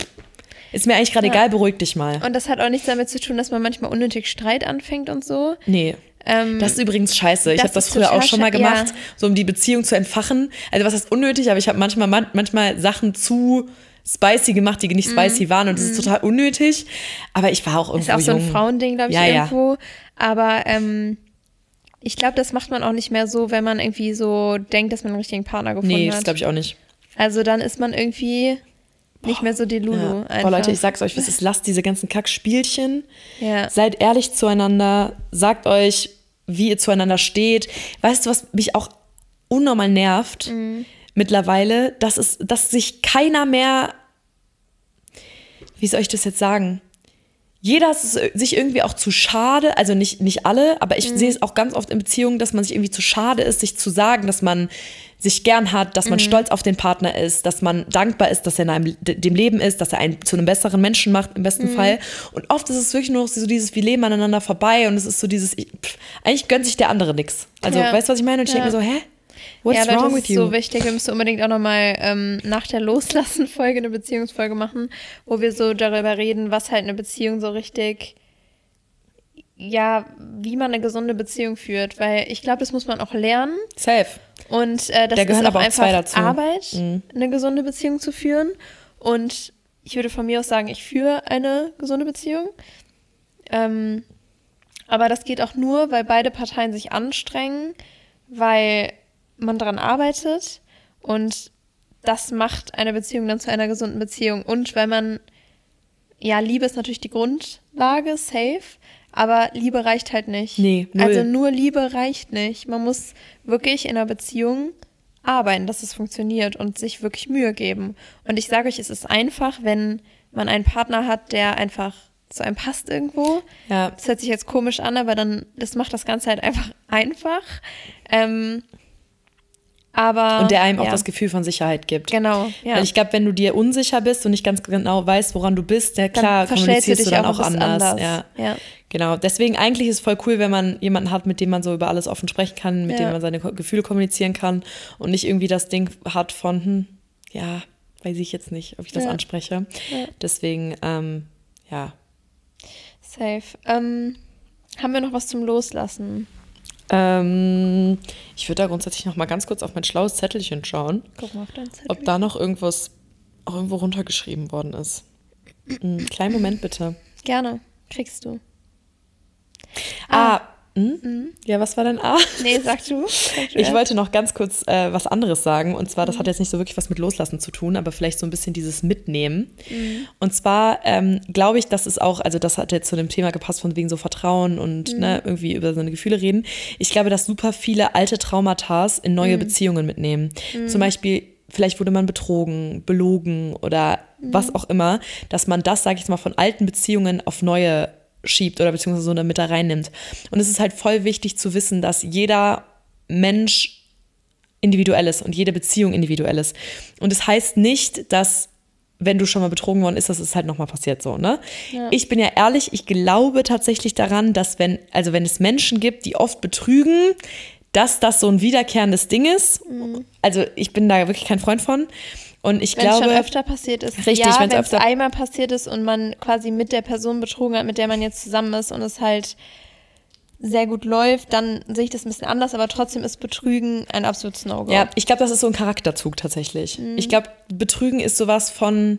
ist mir eigentlich gerade Ja. egal, beruhig dich mal. Und das hat auch nichts damit zu tun, dass man manchmal unnötig Streit anfängt und so. Nee. Ähm, Das ist übrigens scheiße. Ich das habe das ist früher auch schon mal gemacht, ja. so um die Beziehung zu entfachen. Also was heißt unnötig, aber ich habe manchmal man, manchmal Sachen zu spicy gemacht, die nicht spicy waren und das ist total unnötig. Aber ich war auch irgendwo Mhm. Ist auch so ein jung. Frauending, glaube ich, Ja, ja. irgendwo. Aber ähm, ich glaube, das macht man auch nicht mehr so, wenn man irgendwie so denkt, dass man einen richtigen Partner gefunden Nee, das hat. glaube ich auch nicht. Also dann ist man irgendwie nicht mehr so die Lulu. Ja. Boah, Leute, ich sag's euch, was ist, lasst diese ganzen Kackspielchen. Ja. Seid ehrlich zueinander, sagt euch, wie ihr zueinander steht. Weißt du, was mich auch unnormal nervt Mhm. mittlerweile, dass es, dass sich keiner mehr, wie soll ich das jetzt sagen? Jeder ist sich irgendwie auch zu schade, also nicht, nicht alle, aber Mhm. ich sehe es auch ganz oft in Beziehungen, dass man sich irgendwie zu schade ist, sich zu sagen, dass man sich gern hat, dass man Mhm. stolz auf den Partner ist, dass man dankbar ist, dass er in einem, dem Leben ist, dass er einen zu einem besseren Menschen macht, im besten Mhm. Fall. Und oft ist es wirklich nur noch so dieses, wir leben aneinander vorbei und es ist so dieses, ich, pff, eigentlich gönnt sich der andere nix. Also, Ja. weißt du, was ich meine? Und ich Ja. denke mir so, hä? What's ja, wrong das with ist you? so wichtig. Wir müssen unbedingt auch nochmal ähm, nach der Loslassen-Folge eine Beziehungsfolge machen, wo wir so darüber reden, was halt eine Beziehung so richtig, ja, wie man eine gesunde Beziehung führt. Weil ich glaube, das muss man auch lernen. Safe. Und äh, das Da ist auch aber auch einfach zwei dazu. Mhm. Arbeit, eine gesunde Beziehung zu führen. Und ich würde von mir aus sagen, ich führe eine gesunde Beziehung. Ähm, aber das geht auch nur, weil beide Parteien sich anstrengen, weil man daran arbeitet und das macht eine Beziehung dann zu einer gesunden Beziehung. Und weil man, ja, Liebe ist natürlich die Grundlage, safe, Aber Liebe reicht halt nicht. Nee, null. Also nur Liebe reicht nicht. Man muss wirklich in einer Beziehung arbeiten, dass es funktioniert und sich wirklich Mühe geben. Und ich sage euch, es ist einfach, wenn man einen Partner hat, der einfach zu einem passt irgendwo. Ja. Das hört sich jetzt komisch an, aber dann, das macht das Ganze halt einfach einfach. Ähm, aber. Und der einem auch ja. das Gefühl von Sicherheit gibt. Genau, ja. Weil ich glaube, wenn du dir unsicher bist und nicht ganz genau weißt, woran du bist, ja klar, Dann kommunizierst du du dich dann auch auch anders. anders. Ja. Ja. Genau. Deswegen eigentlich ist es voll cool, wenn man jemanden hat, mit dem man so über alles offen sprechen kann, mit Ja. dem man seine Gefühle kommunizieren kann und nicht irgendwie das Ding hat von, hm, ja, weiß ich jetzt nicht, ob ich das Ja. anspreche. Ja. Deswegen, ähm, ja. Safe. Ähm, haben wir noch was zum Loslassen? Ähm, ich würde da grundsätzlich noch mal ganz kurz auf mein schlaues Zettelchen schauen. Guck mal auf deinen Zettel. ob da noch irgendwas auch irgendwo runtergeschrieben worden ist. Einen kleinen Moment bitte. Gerne. Kriegst du. Ah, hm? ja, was war denn A? Nee, sag du. Sag du Ich erst. wollte noch ganz kurz äh, was anderes sagen. Und zwar, das hat jetzt nicht so wirklich was mit Loslassen zu tun, aber vielleicht so ein bisschen dieses Mitnehmen. Und zwar ähm, glaube ich, dass es auch, also das hat jetzt zu dem Thema gepasst, von wegen so Vertrauen und ne, irgendwie über seine Gefühle reden. Ich glaube, dass super viele alte Traumata in neue Beziehungen mitnehmen. Zum Beispiel, vielleicht wurde man betrogen, belogen oder was auch immer, dass man das, sage ich jetzt mal, von alten Beziehungen auf neue schiebt oder beziehungsweise so damit da reinnimmt. Und es ist halt voll wichtig zu wissen, dass jeder Mensch individuell ist und jede Beziehung individuell ist. Und es heißt nicht, dass wenn du schon mal betrogen worden ist, dass es halt nochmal passiert so, ne? Ich bin ja ehrlich, ich glaube tatsächlich daran, dass wenn, also wenn es Menschen gibt, die oft betrügen, dass das so ein wiederkehrendes Ding ist. Also ich bin da wirklich kein Freund von. Und ich Wenn es glaube, schon öfter passiert ist. Richtig, ja, wenn's wenn es öfter- einmal passiert ist und man quasi mit der Person betrogen hat, mit der man jetzt zusammen ist und es halt sehr gut läuft, dann sehe ich das ein bisschen anders, aber trotzdem ist Betrügen ein absolutes No-Go. Ja, ich glaube, das ist so ein Charakterzug tatsächlich. Mhm. Ich glaube, Betrügen ist sowas von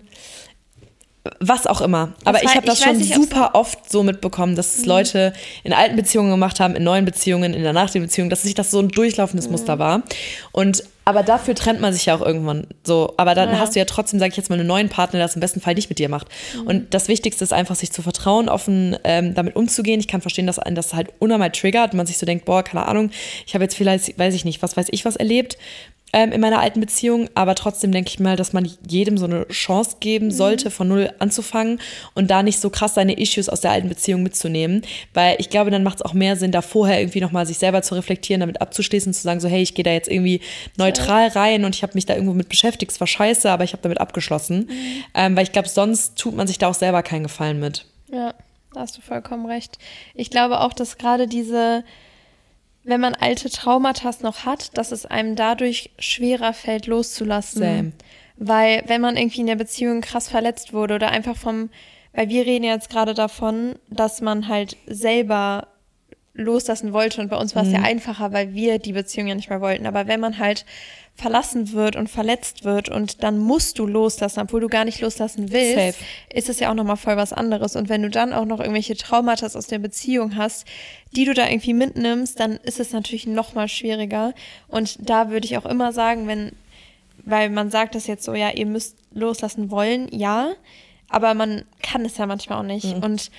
was auch immer. Aber ich wei- habe das ich schon nicht, super oft so mitbekommen, dass es Leute in alten Beziehungen gemacht haben, in neuen Beziehungen, in der nach den Beziehungen, dass sich das so ein durchlaufendes Muster war. Und aber dafür trennt man sich ja auch irgendwann so. Aber dann Ja. hast du ja trotzdem, sage ich jetzt mal, einen neuen Partner, der das im besten Fall nicht mit dir macht. Und das Wichtigste ist einfach, sich zu vertrauen, offen ähm, damit umzugehen. Ich kann verstehen, dass einen das halt unnormal triggert und man sich so denkt, boah, keine Ahnung, ich habe jetzt vielleicht, weiß ich nicht, was weiß ich was erlebt ähm, in meiner alten Beziehung, aber trotzdem denke ich mal, dass man jedem so eine Chance geben sollte, von null anzufangen und da nicht so krass seine Issues aus der alten Beziehung mitzunehmen, weil ich glaube, dann macht es auch mehr Sinn, da vorher irgendwie nochmal sich selber zu reflektieren, damit abzuschließen, zu sagen so, hey, ich gehe da jetzt irgendwie neutral rein und ich habe mich da irgendwo mit beschäftigt, es war scheiße, aber ich habe damit abgeschlossen, ähm, weil ich glaube, sonst tut man sich da auch selber keinen Gefallen mit. Ja, da hast du vollkommen recht. Ich glaube auch, dass gerade diese, wenn man alte Traumata noch hat, dass es einem dadurch schwerer fällt, loszulassen. Same. Weil wenn man irgendwie in der Beziehung krass verletzt wurde oder einfach vom, weil wir reden jetzt gerade davon, dass man halt selber loslassen wollte und bei uns war es ja Mhm. einfacher, weil wir die Beziehung ja nicht mehr wollten. Aber wenn man halt verlassen wird und verletzt wird und dann musst du loslassen, obwohl du gar nicht loslassen willst, Safe. ist es ja auch nochmal voll was anderes. Und wenn du dann auch noch irgendwelche Traumata aus der Beziehung hast, die du da irgendwie mitnimmst, dann ist es natürlich nochmal schwieriger. Und da würde ich auch immer sagen, wenn, weil man sagt das jetzt so, ja, ihr müsst loslassen wollen, ja, aber man kann es ja manchmal auch nicht. Und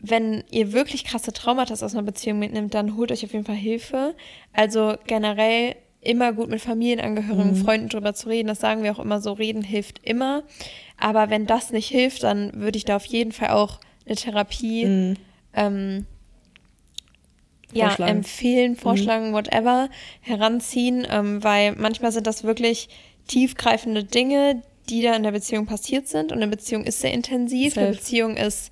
wenn ihr wirklich krasse Traumata aus einer Beziehung mitnimmt, dann holt euch auf jeden Fall Hilfe. Also generell immer gut mit Familienangehörigen, Freunden drüber zu reden. Das sagen wir auch immer so, reden hilft immer. Aber wenn das nicht hilft, dann würde ich da auf jeden Fall auch eine Therapie ähm, ja, Vorschlagen. empfehlen, vorschlagen, whatever, heranziehen, ähm, weil manchmal sind das wirklich tiefgreifende Dinge, die da in der Beziehung passiert sind. Und eine Beziehung ist sehr intensiv, eine Safe. Beziehung ist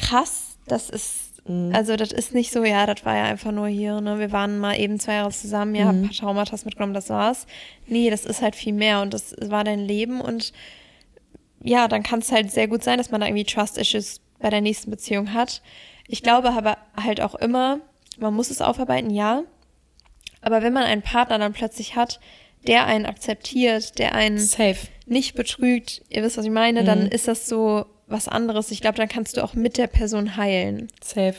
krass. Das ist, also das ist nicht so, ja, das war ja einfach nur hier, ne? Wir waren mal eben zwei Jahre zusammen, ja, hab ein paar Traumata mitgenommen, das war's. Nee, das ist halt viel mehr und das war dein Leben und ja, dann kann es halt sehr gut sein, dass man da irgendwie Trust-Issues bei der nächsten Beziehung hat. Ich glaube aber halt auch immer, man muss es aufarbeiten, ja. Aber wenn man einen Partner dann plötzlich hat, der einen akzeptiert, der einen Safe. nicht betrügt, ihr wisst, was ich meine, dann ist das so was anderes. Ich glaube, dann kannst du auch mit der Person heilen. Safe.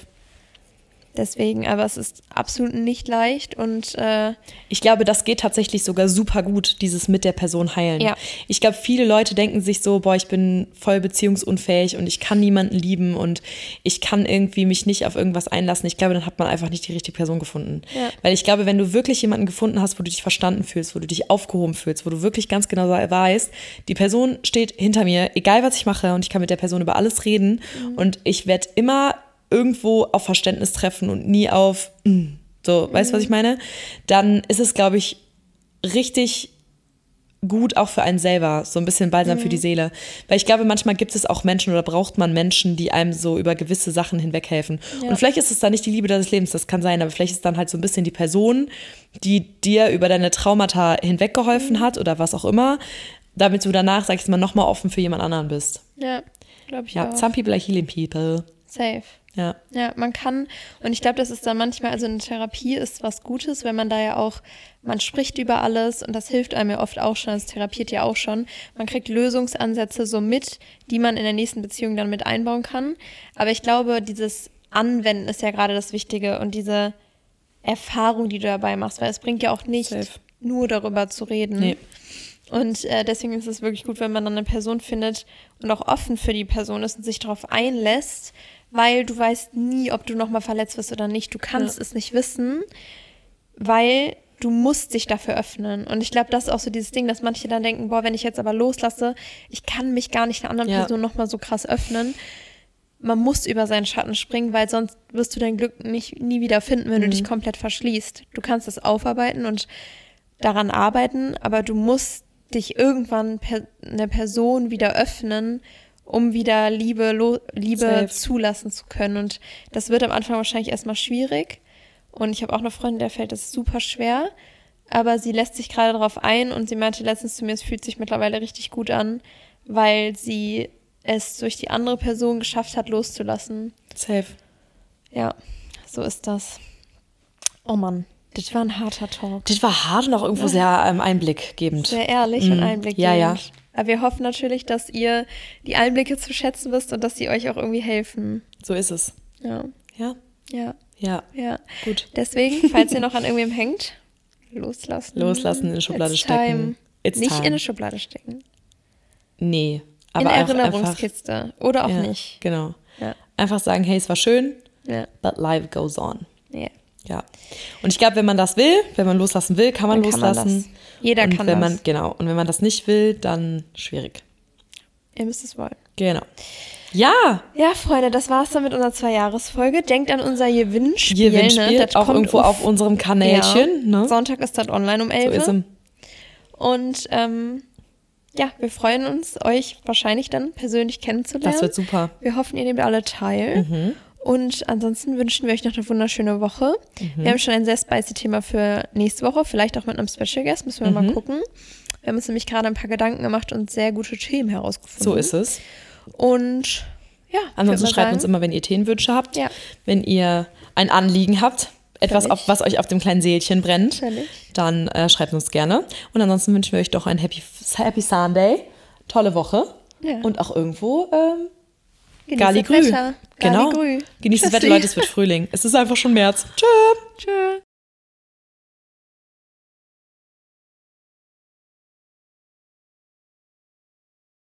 Deswegen, aber es ist absolut nicht leicht und äh, Ich glaube, das geht tatsächlich sogar super gut, dieses mit der Person heilen. Ja. Ich glaube, viele Leute denken sich so, boah, ich bin voll beziehungsunfähig und ich kann niemanden lieben und ich kann irgendwie mich nicht auf irgendwas einlassen. Ich glaube, dann hat man einfach nicht die richtige Person gefunden. Ja. Weil ich glaube, wenn du wirklich jemanden gefunden hast, wo du dich verstanden fühlst, wo du dich aufgehoben fühlst, wo du wirklich ganz genau weißt, die Person steht hinter mir, egal was ich mache und ich kann mit der Person über alles reden und ich werde immer irgendwo auf Verständnis treffen und nie auf mm, so, weißt du, was ich meine? Dann ist es, glaube ich, richtig gut auch für einen selber, so ein bisschen Balsam für die Seele. Weil ich glaube, manchmal gibt es auch Menschen oder braucht man Menschen, die einem so über gewisse Sachen hinweghelfen. Und vielleicht ist es dann nicht die Liebe deines Lebens, das kann sein, aber vielleicht ist es dann halt so ein bisschen die Person, die dir über deine Traumata hinweggeholfen hat oder was auch immer, damit du danach, sag ich mal, nochmal offen für jemand anderen bist. ja, glaube ich Ja, auch. some people are healing people. Safe. Ja. Ja, man kann, und ich glaube, das ist dann manchmal, also eine Therapie ist was Gutes, wenn man da ja auch, man spricht über alles und das hilft einem ja oft auch schon, das therapiert ja auch schon. Man kriegt Lösungsansätze so mit, die man in der nächsten Beziehung dann mit einbauen kann. Aber ich glaube, dieses Anwenden ist ja gerade das Wichtige und diese Erfahrung, die du dabei machst, weil es bringt ja auch nicht Safe. nur darüber zu reden. Nee. Und äh, deswegen ist es wirklich gut, wenn man dann eine Person findet und auch offen für die Person ist und sich darauf einlässt, weil du weißt nie, ob du nochmal verletzt wirst oder nicht. Du kannst Ja. es nicht wissen, weil du musst dich dafür öffnen. Und ich glaube, das ist auch so dieses Ding, dass manche dann denken, boah, wenn ich jetzt aber loslasse, ich kann mich gar nicht einer anderen Ja. Person nochmal so krass öffnen. Man muss über seinen Schatten springen, weil sonst wirst du dein Glück nicht, nie wieder finden, wenn du dich komplett verschließt. Du kannst es aufarbeiten und daran arbeiten, aber du musst dich irgendwann per, eine Person wieder öffnen, um wieder Liebe, lo, Liebe Safe. zulassen zu können. Und das wird am Anfang wahrscheinlich erstmal schwierig. Und ich habe auch eine Freundin, der fällt das super schwer. Aber sie lässt sich gerade darauf ein und sie meinte letztens zu mir, es fühlt sich mittlerweile richtig gut an, weil sie es durch die andere Person geschafft hat, loszulassen. Safe. Ja, so ist das. Oh Mann, das war ein harter Talk. Das war hart und auch irgendwo sehr ähm, einblickgebend. Sehr ehrlich und Mhm. einblickgebend. Ja, ja. Aber wir hoffen natürlich, dass ihr die Einblicke zu schätzen wisst und dass sie euch auch irgendwie helfen. So ist es. Ja, Ja. ja, Ja. ja. Gut. Deswegen, falls ihr noch an irgendwem hängt, loslassen. Loslassen, in eine Schublade It's stecken. It's nicht time. in eine Schublade stecken. Nee. in Aber einfach, Erinnerungskiste. Oder auch ja, nicht. Genau. Ja. Einfach sagen, hey, es war schön, but life goes on. ja. Ja. Und ich glaube, wenn man das will, wenn man loslassen will, kann man Dann kann man loslassen. Jeder und kann wenn das. Man, genau. Und wenn man das nicht will, dann schwierig. Ihr müsst es wollen. Genau. Ja, Ja, Freunde, das war's dann mit unserer Zwei-Jahres-Folge. Denkt an unser Gewinnspiel. Gewinnspiel, ne? Das auch irgendwo auf unserem Kanälchen. Ja. Ne? Sonntag ist das online um So 11 ist es. Und ähm, ja, wir freuen uns, euch wahrscheinlich dann persönlich kennenzulernen. Das wird super. Wir hoffen, ihr nehmt alle teil. Mhm. Und ansonsten wünschen wir euch noch eine wunderschöne Woche. Mhm. Wir haben schon ein sehr spicy Thema für nächste Woche, vielleicht auch mit einem Special Guest, müssen wir Mhm. mal gucken. Wir haben uns nämlich gerade ein paar Gedanken gemacht und sehr gute Themen herausgefunden. So ist es. Und ja, Ansonsten schreibt uns sagen, immer, wenn ihr Themenwünsche habt, Ja. wenn ihr ein Anliegen habt, etwas, auf, was euch auf dem kleinen Seelchen brennt, Völlig. dann äh, schreibt uns gerne. Und ansonsten wünschen wir euch doch ein Happy, Happy Sunday, tolle Woche Ja. und auch irgendwo ähm, Genießt Gali Grü. Genau. Genießt das Wetter. Leute, es wird Frühling. Es ist einfach schon März. Tschö. Tschö.